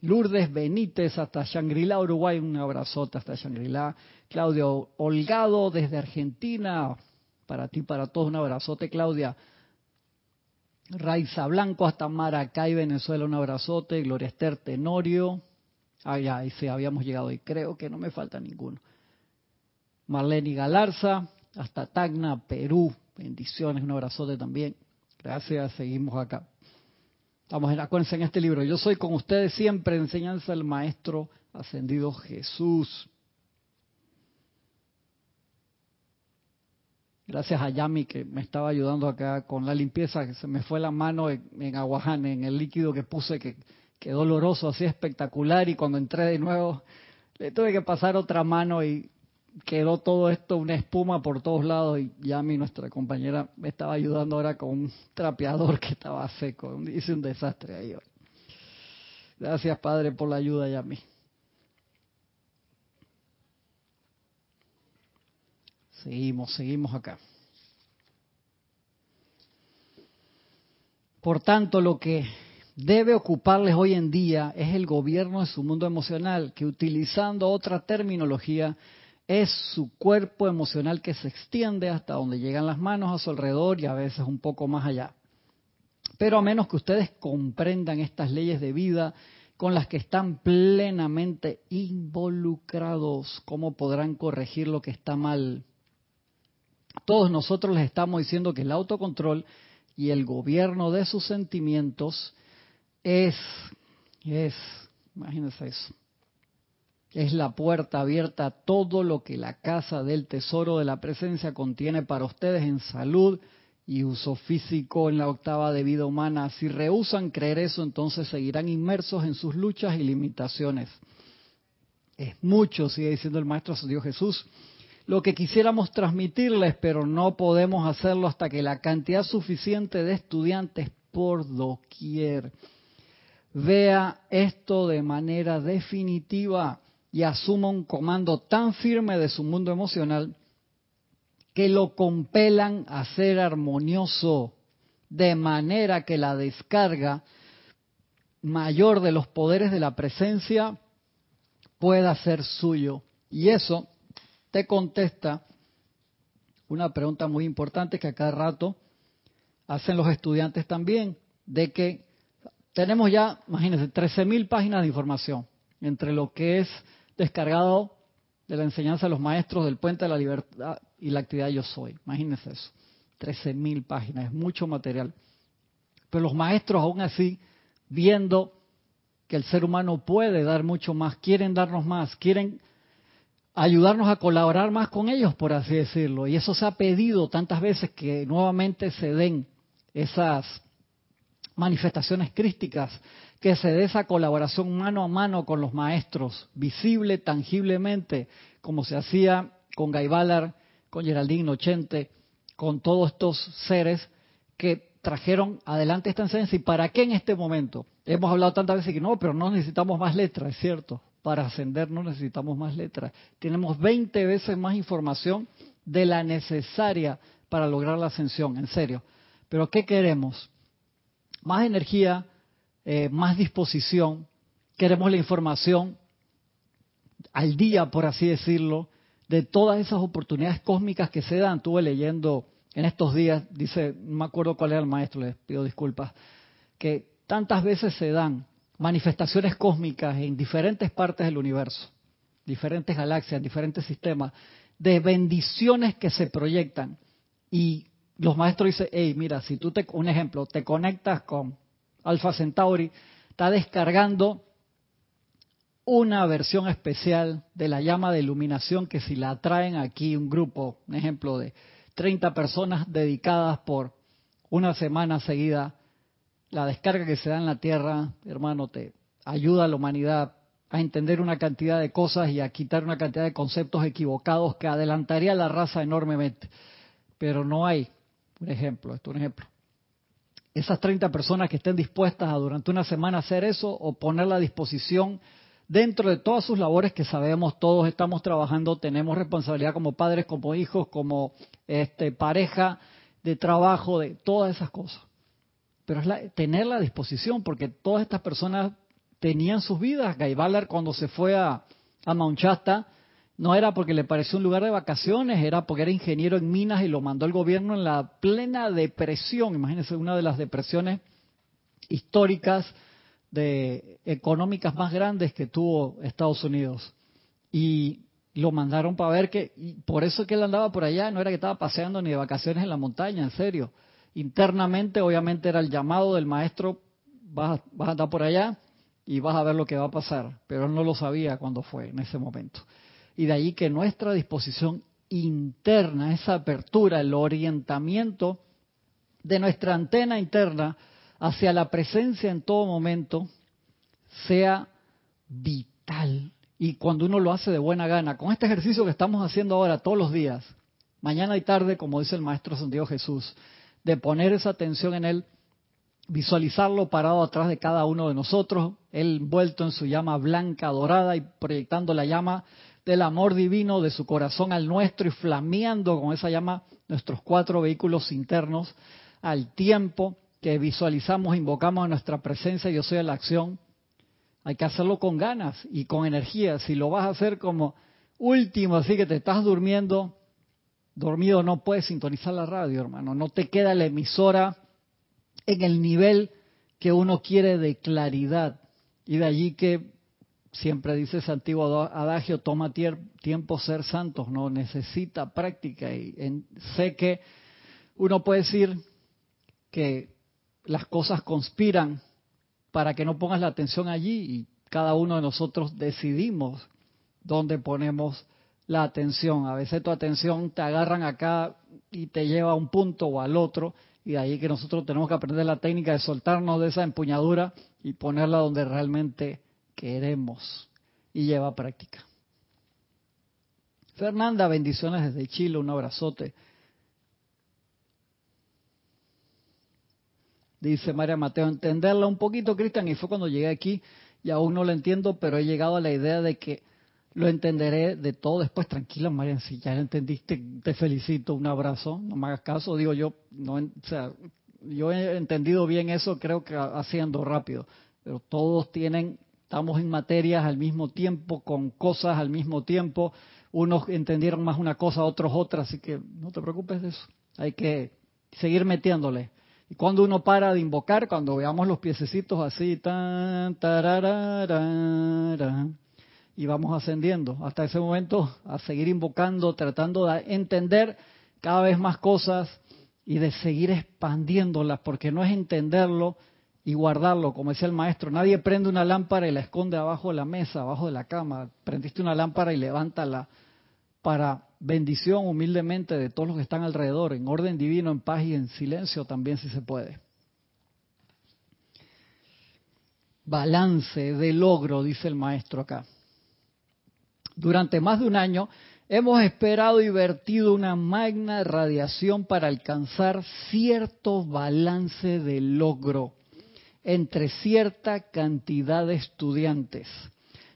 Lourdes Benítez hasta Shangri-La, Uruguay, un abrazote hasta Shangri-La. Claudio Holgado desde Argentina, para ti, para todos, un abrazote, Claudia. Raiza Blanco hasta Maracay, Venezuela, un abrazote. Gloria Esther Tenorio. Ah, ya, ahí sí, habíamos llegado y creo que no me falta ninguno. Marlene Galarza hasta Tacna, Perú. Bendiciones, un abrazote también. Gracias, seguimos acá. Estamos en, acuérdense en este libro. Yo soy con ustedes siempre, enseñanza del Maestro Ascendido Jesús. Gracias a Yami que me estaba ayudando acá con la limpieza, que se me fue la mano en, en Aguajane, en el líquido que puse, que quedó doloroso, así espectacular, y cuando entré de nuevo le tuve que pasar otra mano y quedó todo esto una espuma por todos lados y Yami, nuestra compañera, me estaba ayudando ahora con un trapeador que estaba seco. Hice un desastre ahí. Gracias, Padre, por la ayuda, Yami. Seguimos, seguimos acá. Por tanto, lo que debe ocuparles hoy en día es el gobierno de su mundo emocional, que utilizando otra terminología, es su cuerpo emocional que se extiende hasta donde llegan las manos a su alrededor y a veces un poco más allá. Pero a menos que ustedes comprendan estas leyes de vida con las que están plenamente involucrados, ¿cómo podrán corregir lo que está mal? Todos nosotros les estamos diciendo que el autocontrol y el gobierno de sus sentimientos es es, imagínense eso, es la puerta abierta a todo lo que la casa del tesoro de la presencia contiene para ustedes en salud y uso físico en la octava de vida humana. Si rehusan creer eso, entonces seguirán inmersos en sus luchas y limitaciones. Es mucho, sigue diciendo el Maestro Dios Jesús, lo que quisiéramos transmitirles, pero no podemos hacerlo hasta que la cantidad suficiente de estudiantes por doquier vea esto de manera definitiva y asuma un comando tan firme de su mundo emocional que lo compelan a ser armonioso, de manera que la descarga mayor de los poderes de la presencia pueda ser suyo. Y eso te contesta una pregunta muy importante que a cada rato hacen los estudiantes también, de que tenemos ya, imagínense, 13.000 páginas de información entre lo que es descargado de la enseñanza de los maestros del Puente de la Libertad y la actividad Yo Soy. Imagínense eso. 13.000 páginas, es mucho material. Pero los maestros aún así, viendo que el ser humano puede dar mucho más, quieren darnos más, quieren ayudarnos a colaborar más con ellos, por así decirlo. Y eso se ha pedido tantas veces que nuevamente se den esas manifestaciones crísticas, que se dé esa colaboración mano a mano con los maestros, visible, tangiblemente, como se hacía con Guy con Geraldine Nochente, con todos estos seres que trajeron adelante esta enseñanza. ¿Y para qué en este momento? Hemos hablado tantas veces que no, pero no necesitamos más letras, es cierto. Para ascender no necesitamos más letras. Tenemos 20 veces más información de la necesaria para lograr la ascensión, en serio. Pero ¿qué queremos? Más energía, eh, más disposición. Queremos la información al día, por así decirlo, de todas esas oportunidades cósmicas que se dan. Estuve leyendo en estos días, dice, no me acuerdo cuál era el maestro, les pido disculpas, que tantas veces se dan manifestaciones cósmicas en diferentes partes del universo, diferentes galaxias, diferentes sistemas, de bendiciones que se proyectan. Y los maestros dicen, hey, mira, si tú te, un ejemplo, te conectas con Alpha Centauri, está descargando una versión especial de la llama de iluminación que si la traen aquí un grupo, un ejemplo de 30 personas dedicadas por una semana seguida, la descarga que se da en la Tierra, hermano, te ayuda a la humanidad a entender una cantidad de cosas y a quitar una cantidad de conceptos equivocados que adelantaría a la raza enormemente. Pero no hay, un ejemplo, esto es un ejemplo. Esas 30 personas que estén dispuestas a durante una semana hacer eso o ponerla a disposición dentro de todas sus labores que sabemos todos estamos trabajando, tenemos responsabilidad como padres, como hijos, como este, pareja de trabajo, de todas esas cosas. Pero es la, tener la disposición, porque todas estas personas tenían sus vidas. Ballard cuando se fue a, a no era porque le pareció un lugar de vacaciones, era porque era ingeniero en minas y lo mandó el gobierno en la plena depresión. Imagínense una de las depresiones históricas de económicas más grandes que tuvo Estados Unidos. Y lo mandaron para ver que, y por eso que él andaba por allá, no era que estaba paseando ni de vacaciones en la montaña, en serio. Internamente, obviamente, era el llamado del maestro, vas, vas a andar por allá y vas a ver lo que va a pasar. Pero él no lo sabía cuando fue, en ese momento. Y de ahí que nuestra disposición interna, esa apertura, el orientamiento de nuestra antena interna, hacia la presencia en todo momento sea vital. Y cuando uno lo hace de buena gana, con este ejercicio que estamos haciendo ahora todos los días, mañana y tarde, como dice el Maestro Santiago Jesús, de poner esa atención en Él, visualizarlo parado atrás de cada uno de nosotros, Él envuelto en su llama blanca, dorada y proyectando la llama del amor divino de su corazón al nuestro y flameando con esa llama nuestros cuatro vehículos internos al tiempo que visualizamos, invocamos a nuestra presencia, yo soy la acción, hay que hacerlo con ganas y con energía. Si lo vas a hacer como último, así que te estás durmiendo, dormido no puedes sintonizar la radio, hermano. No te queda la emisora en el nivel que uno quiere de claridad. Y de allí que siempre dice ese antiguo adagio, toma tiempo ser santos, no necesita práctica. Y sé que uno puede decir que las cosas conspiran para que no pongas la atención allí y cada uno de nosotros decidimos dónde ponemos la atención. A veces tu atención te agarran acá y te lleva a un punto o al otro y ahí que nosotros tenemos que aprender la técnica de soltarnos de esa empuñadura y ponerla donde realmente queremos y lleva práctica. Fernanda, bendiciones desde Chile, un abrazote. Dice María Mateo, entenderla un poquito, Cristian, y fue cuando llegué aquí y aún no lo entiendo, pero he llegado a la idea de que lo entenderé de todo después. Tranquila, María, si ya entendiste, te felicito, un abrazo, no me hagas caso, digo yo, no, o sea, yo he entendido bien eso, creo que haciendo rápido, pero todos tienen, estamos en materias al mismo tiempo, con cosas al mismo tiempo, unos entendieron más una cosa, otros otra, así que no te preocupes de eso, hay que seguir metiéndole. Y cuando uno para de invocar, cuando veamos los piececitos así, tan, y vamos ascendiendo. Hasta ese momento, a seguir invocando, tratando de entender cada vez más cosas y de seguir expandiéndolas, porque no es entenderlo y guardarlo, como decía el maestro. Nadie prende una lámpara y la esconde abajo de la mesa, abajo de la cama. Prendiste una lámpara y levántala para bendición humildemente de todos los que están alrededor, en orden divino, en paz y en silencio también si se puede. Balance de logro, dice el maestro acá. Durante más de un año hemos esperado y vertido una magna radiación para alcanzar cierto balance de logro entre cierta cantidad de estudiantes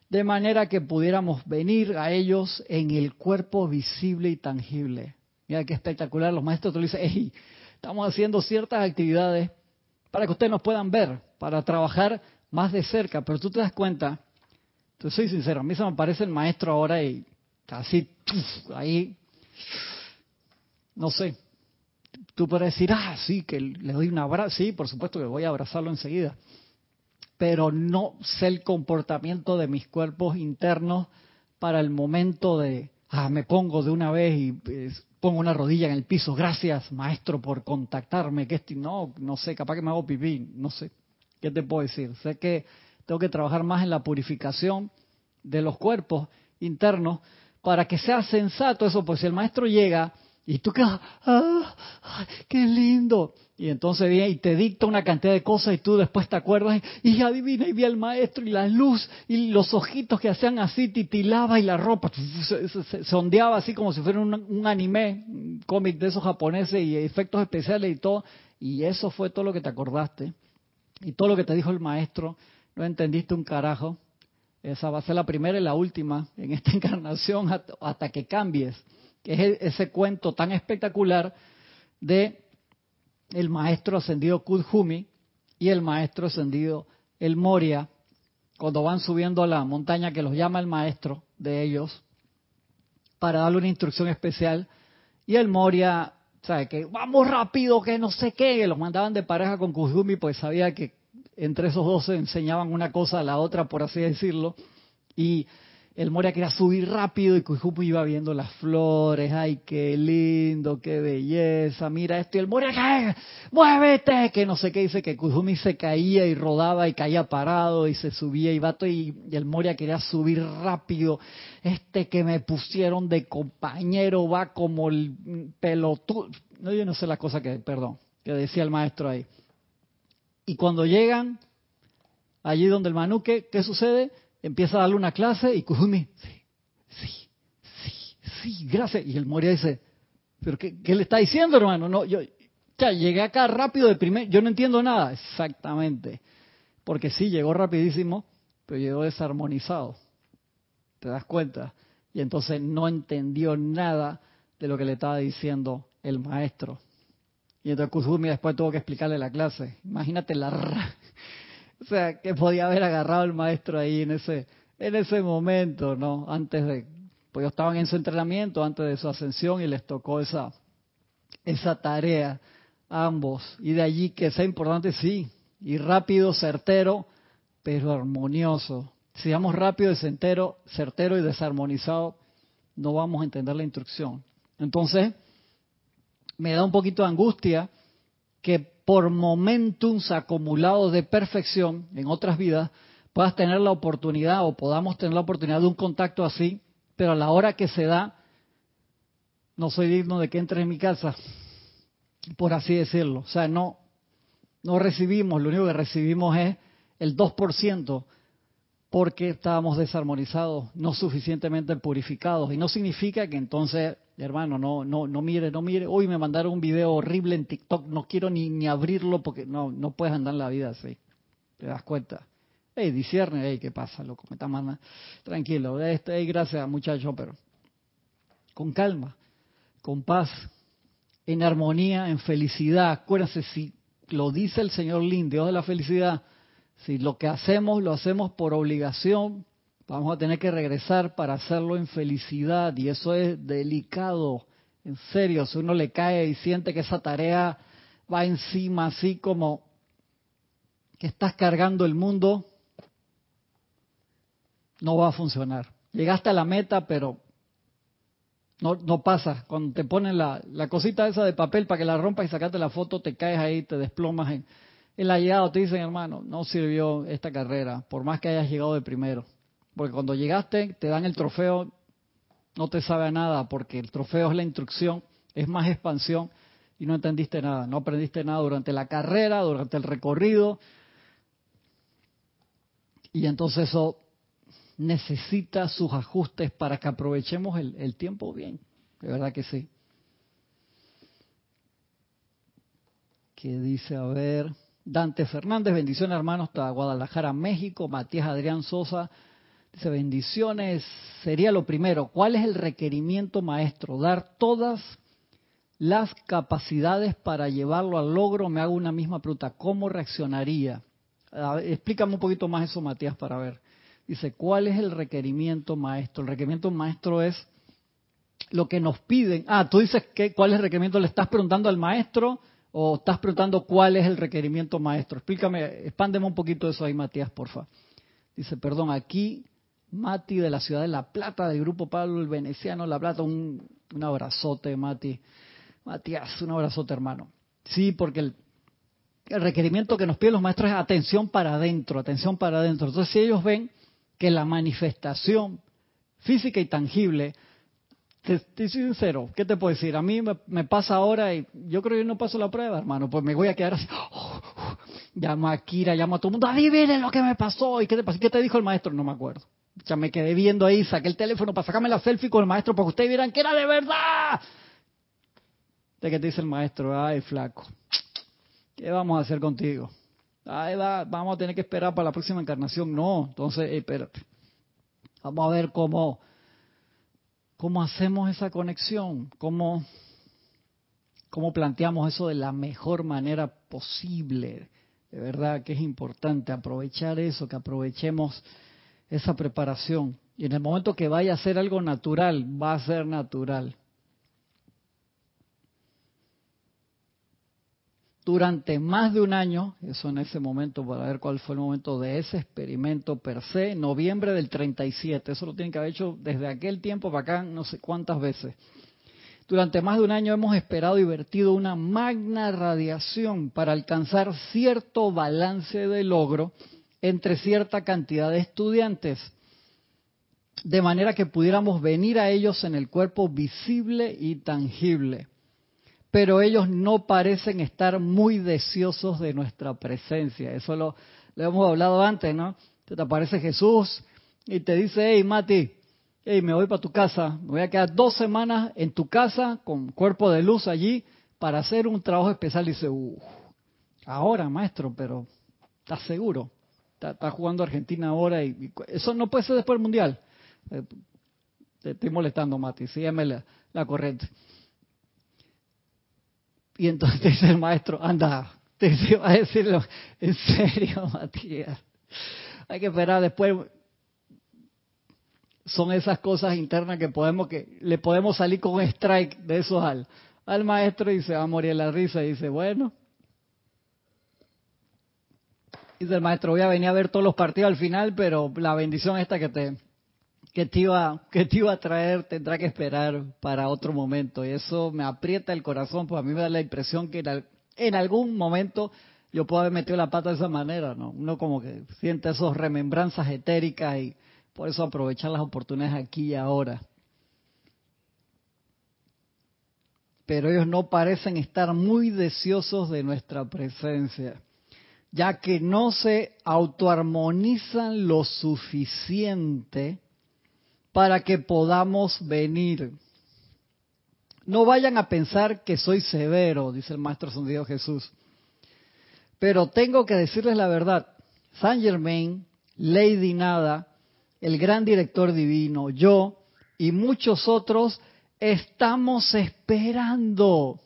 de manera que pudiéramos venir a ellos en el cuerpo visible y tangible. Mira qué espectacular, los maestros te dicen, hey, estamos haciendo ciertas actividades para que ustedes nos puedan ver, para trabajar más de cerca, pero tú te das cuenta, te soy sincero, a mí se me parece el maestro ahora y así, ahí, no sé, tú puedes decir, ah, sí, que le doy un abrazo, sí, por supuesto que voy a abrazarlo enseguida, pero no sé el comportamiento de mis cuerpos internos para el momento de, ah, me pongo de una vez y pues, pongo una rodilla en el piso, gracias maestro por contactarme, que este, no, no sé, capaz que me hago pipí, no sé, ¿qué te puedo decir? Sé que tengo que trabajar más en la purificación de los cuerpos internos para que sea sensato eso, pues si el maestro llega y tú quedas, ah, qué lindo. Y entonces viene y te dicta una cantidad de cosas y tú después te acuerdas y, adivina y vi al maestro y la luz y los ojitos que hacían así, titilaba y la ropa se, ondeaba así como si fuera un, un anime, un cómic de esos japoneses y efectos especiales y todo. Y eso fue todo lo que te acordaste. Y todo lo que te dijo el maestro, no entendiste un carajo. Esa va a ser la primera y la última en esta encarnación hasta que cambies que es ese cuento tan espectacular de el maestro ascendido Kudhumi y el maestro ascendido el Moria, cuando van subiendo a la montaña que los llama el maestro de ellos, para darle una instrucción especial, y el Moria, sabe que vamos rápido, que no sé qué, los mandaban de pareja con Kudhumi, pues sabía que entre esos dos se enseñaban una cosa a la otra, por así decirlo, y el Moria quería subir rápido y Kujumu iba viendo las flores, ay, qué lindo, qué belleza, mira esto, y el Moria, ¿qué? muévete, que no sé qué, dice que Kujumi se caía y rodaba y caía parado y se subía y vato y, el Moria quería subir rápido, este que me pusieron de compañero va como el pelotudo, no, yo no sé la cosa que, perdón, que decía el maestro ahí. Y cuando llegan allí donde el manuque, ¿qué sucede? empieza a darle una clase y Kuzumi, sí, sí, sí, sí, gracias. Y el Moria dice, ¿pero qué, le está diciendo, hermano? No, yo ya llegué acá rápido de primer, yo no entiendo nada. Exactamente. Porque sí, llegó rapidísimo, pero llegó desarmonizado. ¿Te das cuenta? Y entonces no entendió nada de lo que le estaba diciendo el maestro. Y entonces Kuzumi después tuvo que explicarle la clase. Imagínate la o sea, que podía haber agarrado el maestro ahí en ese, en ese momento, ¿no? Antes de, pues ellos estaban en su entrenamiento, antes de su ascensión y les tocó esa, esa tarea a ambos. Y de allí que sea importante, sí, y rápido, certero, pero armonioso. Si vamos rápido y certero, certero y desarmonizado, no vamos a entender la instrucción. Entonces, me da un poquito de angustia que por momentums acumulados de perfección en otras vidas, puedas tener la oportunidad o podamos tener la oportunidad de un contacto así, pero a la hora que se da, no soy digno de que entre en mi casa, por así decirlo. O sea, no, no recibimos, lo único que recibimos es el 2% porque estábamos desarmonizados, no suficientemente purificados. Y no significa que entonces, hermano, no, no, no mire, no mire. Hoy me mandaron un video horrible en TikTok, no quiero ni, abrirlo porque no, no puedes andar en la vida así. ¿Te das cuenta? Hey, discierne, hey, ¿qué pasa, loco? Me está mandando. Tranquilo, este, hey, gracias, muchacho, pero con calma, con paz, en armonía, en felicidad. Acuérdense, si lo dice el Señor Lin, Dios de la felicidad, si lo que hacemos lo hacemos por obligación, vamos a tener que regresar para hacerlo en felicidad y eso es delicado. En serio, si uno le cae y siente que esa tarea va encima así como que estás cargando el mundo, no va a funcionar. Llegaste a la meta, pero no, pasa. Cuando te ponen la, la cosita esa de papel para que la rompas y sacaste la foto, te caes ahí, te desplomas en, en la llegada te dicen, hermano, no sirvió esta carrera, por más que hayas llegado de primero. Porque cuando llegaste, te dan el trofeo, no te sabe a nada, porque el trofeo es la instrucción, es más expansión, y no entendiste nada, no aprendiste nada durante la carrera, durante el recorrido. Y entonces eso necesita sus ajustes para que aprovechemos el, el tiempo bien. De verdad que sí. ¿Qué dice? A ver. Dante Fernández, bendiciones hermanos, hasta Guadalajara, México. Matías Adrián Sosa, dice bendiciones. Sería lo primero, ¿cuál es el requerimiento maestro? Dar todas las capacidades para llevarlo al logro. Me hago una misma pregunta, ¿cómo reaccionaría? explícame un poquito más eso, Matías, para ver. Dice, ¿cuál es el requerimiento maestro? El requerimiento maestro es lo que nos piden. Ah, tú dices que cuál es el requerimiento, le estás preguntando al maestro o estás preguntando cuál es el requerimiento maestro. Explícame, expándeme un poquito eso ahí, Matías, porfa. Dice, perdón, aquí Mati de la ciudad de La Plata, del grupo Pablo el Veneciano La Plata, un, un abrazote, Mati. Matías, un abrazote, hermano. Sí, porque el, el requerimiento que nos piden los maestros es atención para adentro, atención para adentro. Entonces, si ellos ven que la manifestación física y tangible te, soy sincero, ¿qué te puedo decir? A mí me, pasa ahora y yo creo que no paso la prueba, hermano, pues me voy a quedar así. llamo a Kira, llamo a todo el mundo, adivinen lo que me pasó. ¿Y qué te pasó? ¿Qué te dijo el maestro? No me acuerdo. Ya me quedé viendo ahí, saqué el teléfono para sacarme la selfie con el maestro para que ustedes vieran que era de verdad. ¿De qué te dice el maestro? Ay, flaco, ¿qué vamos a hacer contigo? Ay, va, vamos a tener que esperar para la próxima encarnación. No, entonces, espérate. Vamos a ver cómo ¿Cómo hacemos esa conexión? ¿Cómo, ¿Cómo planteamos eso de la mejor manera posible? De verdad que es importante aprovechar eso, que aprovechemos esa preparación. Y en el momento que vaya a ser algo natural, va a ser natural. Durante más de un año, eso en ese momento, para ver cuál fue el momento de ese experimento per se, noviembre del 37, eso lo tienen que haber hecho desde aquel tiempo para acá no sé cuántas veces. Durante más de un año hemos esperado y vertido una magna radiación para alcanzar cierto balance de logro entre cierta cantidad de estudiantes, de manera que pudiéramos venir a ellos en el cuerpo visible y tangible pero ellos no parecen estar muy deseosos de nuestra presencia. Eso lo, hemos hablado antes, ¿no? Te aparece Jesús y te dice, hey Mati, hey, me voy para tu casa, me voy a quedar dos semanas en tu casa con cuerpo de luz allí para hacer un trabajo especial. Y dice, ahora maestro, pero ¿estás seguro? Estás jugando Argentina ahora y, eso no puede ser después del Mundial. Eh, te estoy molestando, Mati, sígueme la, la corriente. Y entonces el maestro, anda, te va a decirlo en serio, Matías. Hay que esperar después. Son esas cosas internas que podemos que le podemos salir con un strike de esos al, al maestro y se va a morir la risa y dice, bueno. Dice el maestro, voy a venir a ver todos los partidos al final, pero la bendición esta que te, que te iba que te iba a traer tendrá que esperar para otro momento y eso me aprieta el corazón pues a mí me da la impresión que En algún momento yo puedo haber metido la pata de esa manera, ¿no? Uno como que siente esas remembranzas etéricas y por eso aprovechar las oportunidades aquí y ahora. Pero ellos no parecen estar muy deseosos de nuestra presencia, ya que no se autoarmonizan lo suficiente para que podamos venir. No vayan a pensar que soy severo, dice el Maestro Dios Jesús. Pero tengo que decirles la verdad. Saint Germain, Lady Nada, el gran director divino, yo y muchos otros estamos esperando.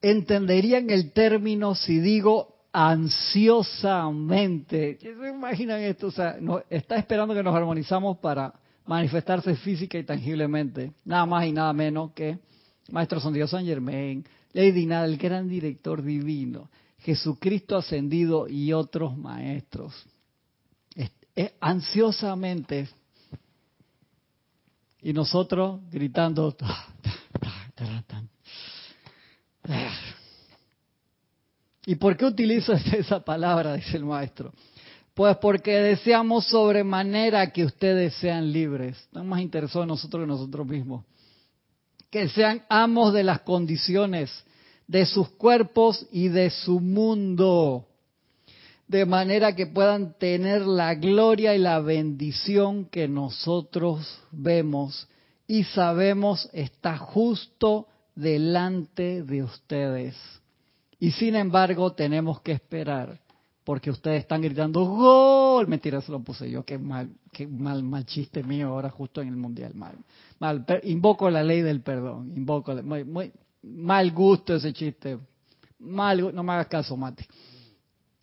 Entenderían el término si digo ansiosamente. ¿Se imaginan esto? O sea, no, está esperando que nos armonizamos para manifestarse física y tangiblemente. Nada más y nada menos que Maestro San Dios San Germain, Lady Nada, el gran director divino, Jesucristo ascendido y otros maestros. ansiosamente. Y nosotros gritando. ¿Y por qué utilizo esa palabra? Dice el maestro. Pues porque deseamos sobremanera que ustedes sean libres. Están más interesados en nosotros que nosotros mismos. Que sean amos de las condiciones, de sus cuerpos y de su mundo. De manera que puedan tener la gloria y la bendición que nosotros vemos y sabemos está justo delante de ustedes. Y sin embargo tenemos que esperar porque ustedes están gritando gol. Mentira, se lo puse yo. Qué mal, qué mal, mal chiste mío ahora justo en el mundial. Mal, mal. Invoco la ley del perdón. Invoco, mal gusto ese chiste. Mal, no me hagas caso, Mati.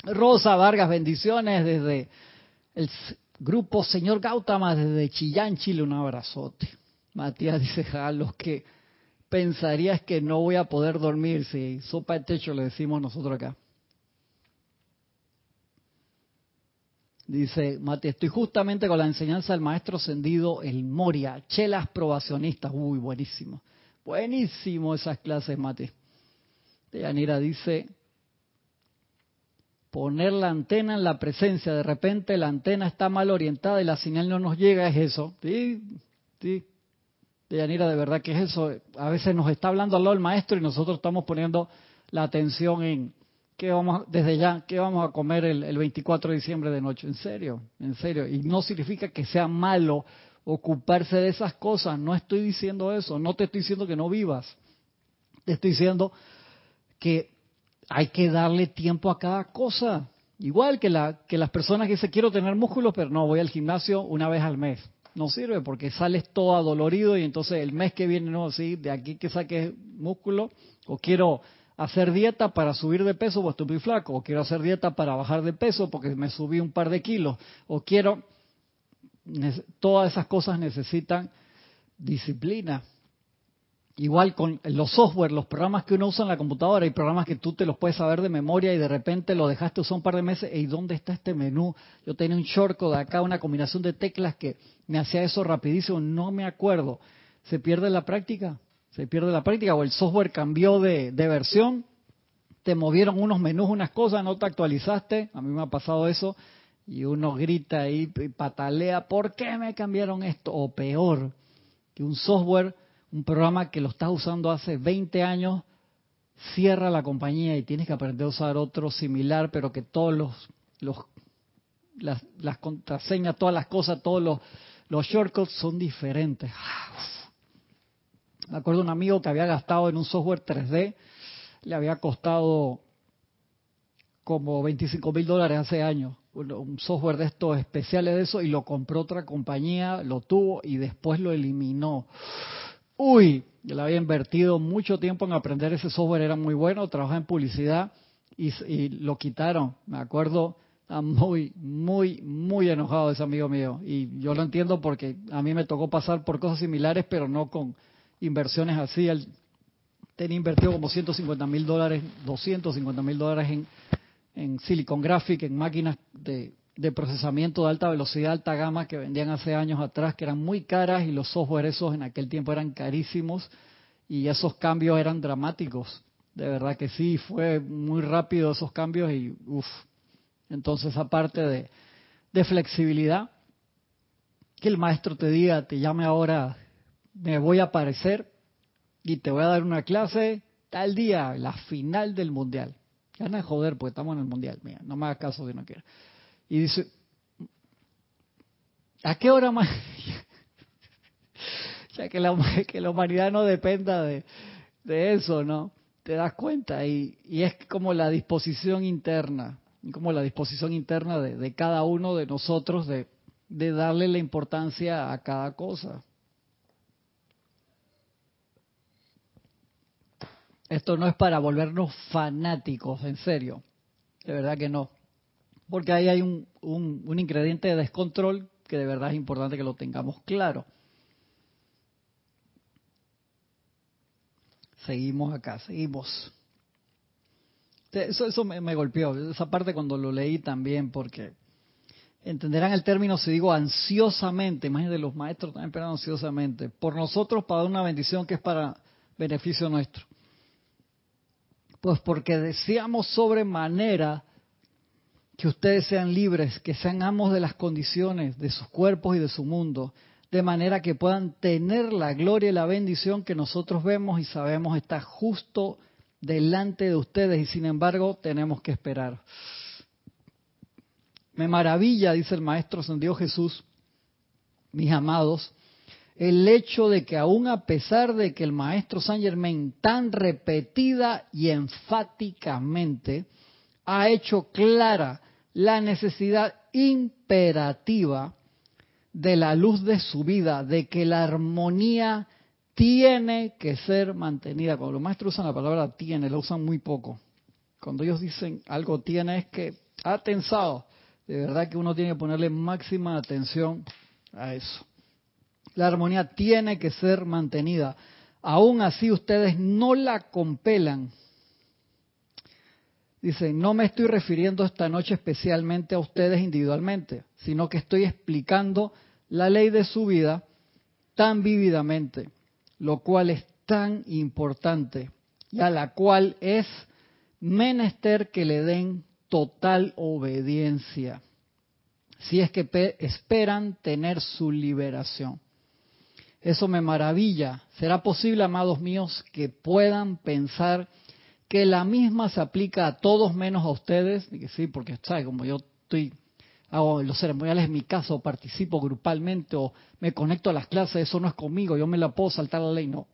Rosa Vargas, bendiciones desde el grupo Señor Gautama desde Chillán, Chile. Un abrazote. Matías dice, a los que pensarías que no voy a poder dormir si sopa de techo le decimos nosotros acá. Dice, Mati, estoy justamente con la enseñanza del maestro ascendido El Moria, chelas probacionistas. Uy, buenísimo. Buenísimo esas clases, Mati. Yanira dice, poner la antena en la presencia. De repente la antena está mal orientada y la señal no nos llega, es eso. Sí, sí. Yanira, de verdad que es eso. A veces nos está hablando al lado el maestro y nosotros estamos poniendo la atención en, ¿Qué vamos, desde ya, qué vamos a comer el, 24 de diciembre de noche? En serio, en serio. Y no significa que sea malo ocuparse de esas cosas. No estoy diciendo eso. No te estoy diciendo que no vivas. Te estoy diciendo que hay que darle tiempo a cada cosa. Igual que, que las personas que dicen quiero tener músculos, pero no, voy al gimnasio una vez al mes. No sirve porque sales todo adolorido y entonces el mes que viene, no, sí, de aquí que saques músculo, o quiero hacer dieta para subir de peso porque estoy muy flaco, o quiero hacer dieta para bajar de peso porque me subí un par de kilos, o quiero, todas esas cosas necesitan disciplina. Igual con los software, los programas que uno usa en la computadora, hay programas que tú te los puedes saber de memoria y de repente lo dejaste usar un par de meses, ¿y dónde está este menú? Yo tenía un shortcode de acá, una combinación de teclas que me hacía eso rapidísimo, no me acuerdo. ¿Se pierde la práctica? se pierde la práctica o el software cambió de, versión, te movieron unos menús, unas cosas, no te actualizaste, a mí me ha pasado eso, y uno grita y patalea, ¿por qué me cambiaron esto? O peor, que un software, un programa que lo estás usando hace 20 años, cierra la compañía y tienes que aprender a usar otro similar, pero que todos los, los las, las contraseñas, todas las cosas, todos los, los shortcuts son diferentes. Me acuerdo de un amigo que había gastado en un software 3D, le había costado como 25 mil dólares hace años, un software de estos especiales de eso, y lo compró otra compañía, lo tuvo y después lo eliminó. Uy, yo le había invertido mucho tiempo en aprender ese software, era muy bueno, trabajaba en publicidad y, y lo quitaron. Me acuerdo, muy, muy, muy enojado ese amigo mío. Y yo lo entiendo porque a mí me tocó pasar por cosas similares, pero no con inversiones así. Él tenía invertido como 150 mil dólares, 250 mil dólares en, en Silicon Graphic, en máquinas de, de procesamiento de alta velocidad, alta gama que vendían hace años atrás, que eran muy caras y los software esos en aquel tiempo eran carísimos. y esos cambios eran dramáticos. De verdad que sí, fue muy rápido esos cambios y uff. Entonces, aparte de, de flexibilidad, que el maestro te diga, te llame ahora, me voy a aparecer y te voy a dar una clase tal día, la final del mundial. Ya no es joder, porque estamos en el mundial, mira, no me hagas caso si no quieres. Y dice, ¿a qué hora más? ya que la, que la humanidad no dependa de, de eso, ¿no? te das cuenta y, es como la disposición interna, como la disposición interna de, cada uno de nosotros de, de darle la importancia a cada cosa. Esto no es para volvernos fanáticos, en serio, de verdad que no, porque ahí hay un, un, un ingrediente de descontrol que de verdad es importante que lo tengamos claro. Seguimos acá, seguimos. Eso, eso me, golpeó, esa parte cuando lo leí también, porque entenderán el término si digo ansiosamente, imagínense los maestros también esperando ansiosamente, por nosotros para dar una bendición que es para beneficio nuestro. Pues porque deseamos sobremanera que ustedes sean libres, que sean amos de las condiciones de sus cuerpos y de su mundo, de manera que puedan tener la gloria y la bendición que nosotros vemos y sabemos está justo delante de ustedes y sin embargo tenemos que esperar. Me maravilla, dice el Maestro San Dios Jesús, mis amados, el hecho de que aún a pesar de que el Maestro San Germain tan repetida y enfáticamente ha hecho clara la necesidad imperativa de la luz de su vida, de que la armonía tiene que ser mantenida. Cuando los maestros usan la palabra tiene, la usan muy poco. Cuando ellos dicen algo tiene es que ha tensado. De verdad que uno tiene que ponerle máxima atención a eso. La armonía tiene que ser mantenida. Aún así ustedes no la compelan. Dicen, no me estoy refiriendo esta noche especialmente a ustedes individualmente, sino que estoy explicando la ley de su vida tan vívidamente, lo cual es tan importante y a la cual es menester que le den total obediencia, si es que esperan tener su liberación. Eso me maravilla. ¿Será posible, amados míos, que puedan pensar que la misma se aplica a todos menos a ustedes? Que sí, porque ¿sabe? como yo estoy hago los ceremoniales en mi casa o participo grupalmente o me conecto a las clases, eso no es conmigo, yo me la puedo saltar la ley, no.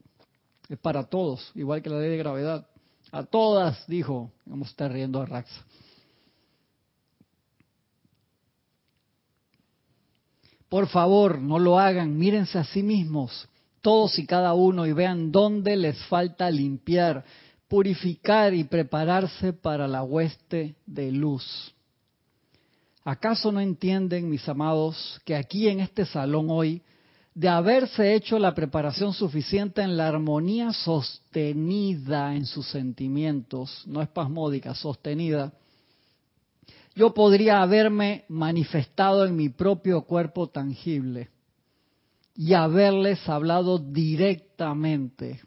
Es para todos, igual que la ley de gravedad. A todas, dijo, vamos a estar riendo a Raxa. Por favor, no lo hagan, mírense a sí mismos, todos y cada uno, y vean dónde les falta limpiar, purificar y prepararse para la hueste de luz. ¿Acaso no entienden, mis amados, que aquí en este salón hoy, de haberse hecho la preparación suficiente en la armonía sostenida en sus sentimientos, no espasmódica, sostenida, yo podría haberme manifestado en mi propio cuerpo tangible y haberles hablado directamente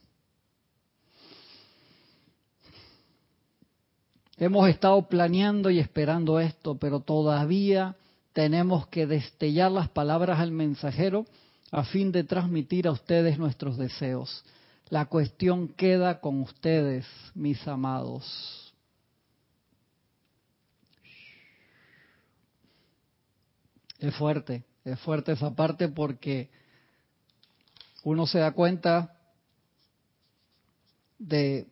Hemos estado planeando y esperando esto, pero todavía tenemos que destellar las palabras al mensajero a fin de transmitir a ustedes nuestros deseos. La cuestión queda con ustedes, mis amados. Es fuerte, es fuerte esa parte porque uno se da cuenta de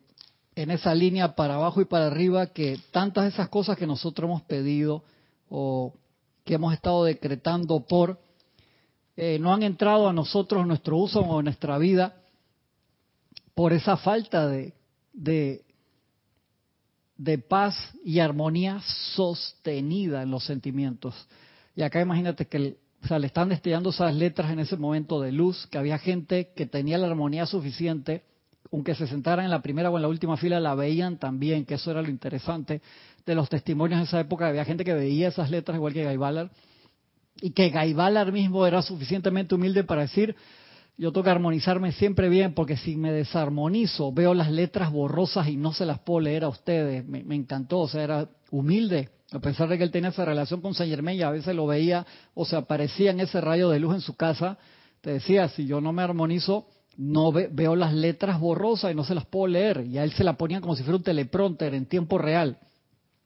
en esa línea para abajo y para arriba que tantas de esas cosas que nosotros hemos pedido o que hemos estado decretando por eh, no han entrado a nosotros en nuestro uso o nuestra vida por esa falta de, de, paz y armonía sostenida en los sentimientos. Y acá imagínate que o sea, le están destellando esas letras en ese momento de luz, que había gente que tenía la armonía suficiente aunque se sentaran en la primera o en la última fila, la veían también, que eso era lo interesante de los testimonios de esa época. Había gente que veía esas letras igual que Guy Ballard, y que Guy Ballard mismo era suficientemente humilde para decir, yo tengo que armonizarme siempre bien porque si me desarmonizo, veo las letras borrosas y no se las puedo leer a ustedes. Me, encantó, o sea, era humilde, a pesar de que él tenía esa relación con Saint Germain y a veces lo veía o se aparecía en ese rayo de luz en su casa, te decía, si yo no me armonizo, no veo las letras borrosas y no se las puedo leer. Y a él se la ponían como si fuera un teleprompter en tiempo real.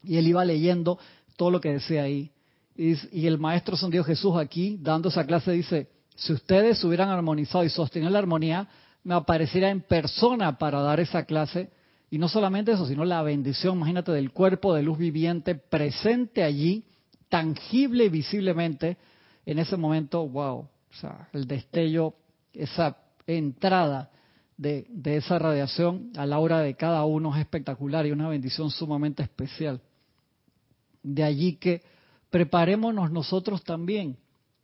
Y él iba leyendo todo lo que decía ahí. Y, el maestro Dios Jesús aquí, dando esa clase, dice, si ustedes hubieran armonizado y sostenido la armonía, me apareciera en persona para dar esa clase. Y no solamente eso, sino la bendición, imagínate, del cuerpo de luz viviente presente allí, tangible y visiblemente, en ese momento, wow, o sea, el destello, esa entrada de, de esa radiación a la hora de cada uno es espectacular y una bendición sumamente especial. De allí que preparémonos nosotros también,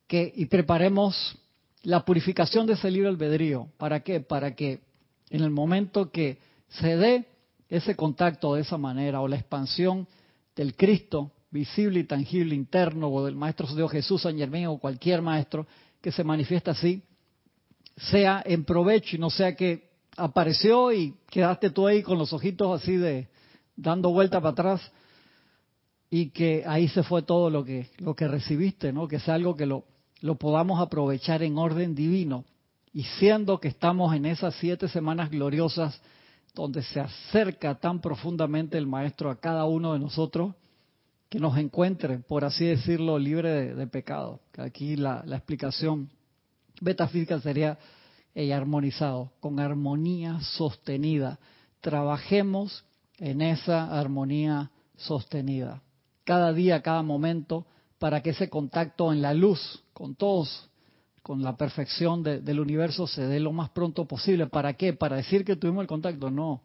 que, y preparemos la purificación de ese libre albedrío. ¿Para qué? Para que en el momento que se dé ese contacto de esa manera o la expansión del Cristo visible y tangible interno o del Maestro Dios Jesús, San Germán o cualquier maestro que se manifiesta así, sea en provecho y no sea que apareció y quedaste tú ahí con los ojitos así de dando vuelta para atrás y que ahí se fue todo lo que lo que recibiste, ¿no? Que sea algo que lo lo podamos aprovechar en orden divino. Y siendo que estamos en esas siete semanas gloriosas donde se acerca tan profundamente el Maestro a cada uno de nosotros, que nos encuentre, por así decirlo, libre de, pecado. Aquí la, explicación metafísica sería y armonizado, con armonía sostenida. Trabajemos en esa armonía sostenida. Cada día, cada momento, para que ese contacto en la luz con todos, con la perfección del universo, se dé lo más pronto posible. ¿Para qué? ¿Para decir que tuvimos el contacto? No,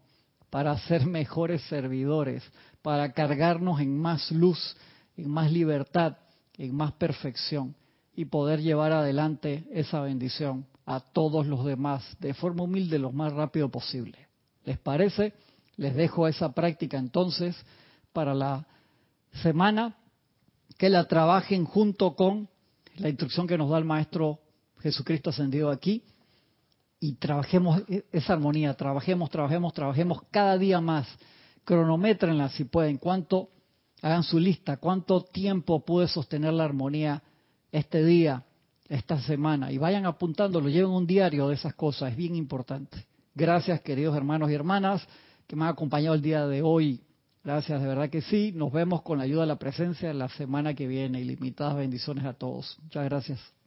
para ser mejores servidores, para cargarnos en más luz, en más libertad, en más perfección y poder llevar adelante esa bendición a todos los demás de forma humilde lo más rápido posible. ¿Les parece? Les dejo esa práctica entonces para la semana que la trabajen junto con la instrucción que nos da el Maestro Jesucristo ascendido aquí y trabajemos e-, esa armonía, trabajemos, trabajemos, trabajemos cada día más. Cronométrenla si pueden, cuánto, hagan su lista, cuánto tiempo pude sostener la armonía este día, esta semana, y vayan apuntándolo, lleven un diario de esas cosas, es bien importante. Gracias, queridos hermanos y hermanas, que me han acompañado el día de hoy Gracias, de verdad que sí. Nos vemos con la ayuda de la presencia la semana que viene. Ilimitadas bendiciones a todos. Muchas gracias.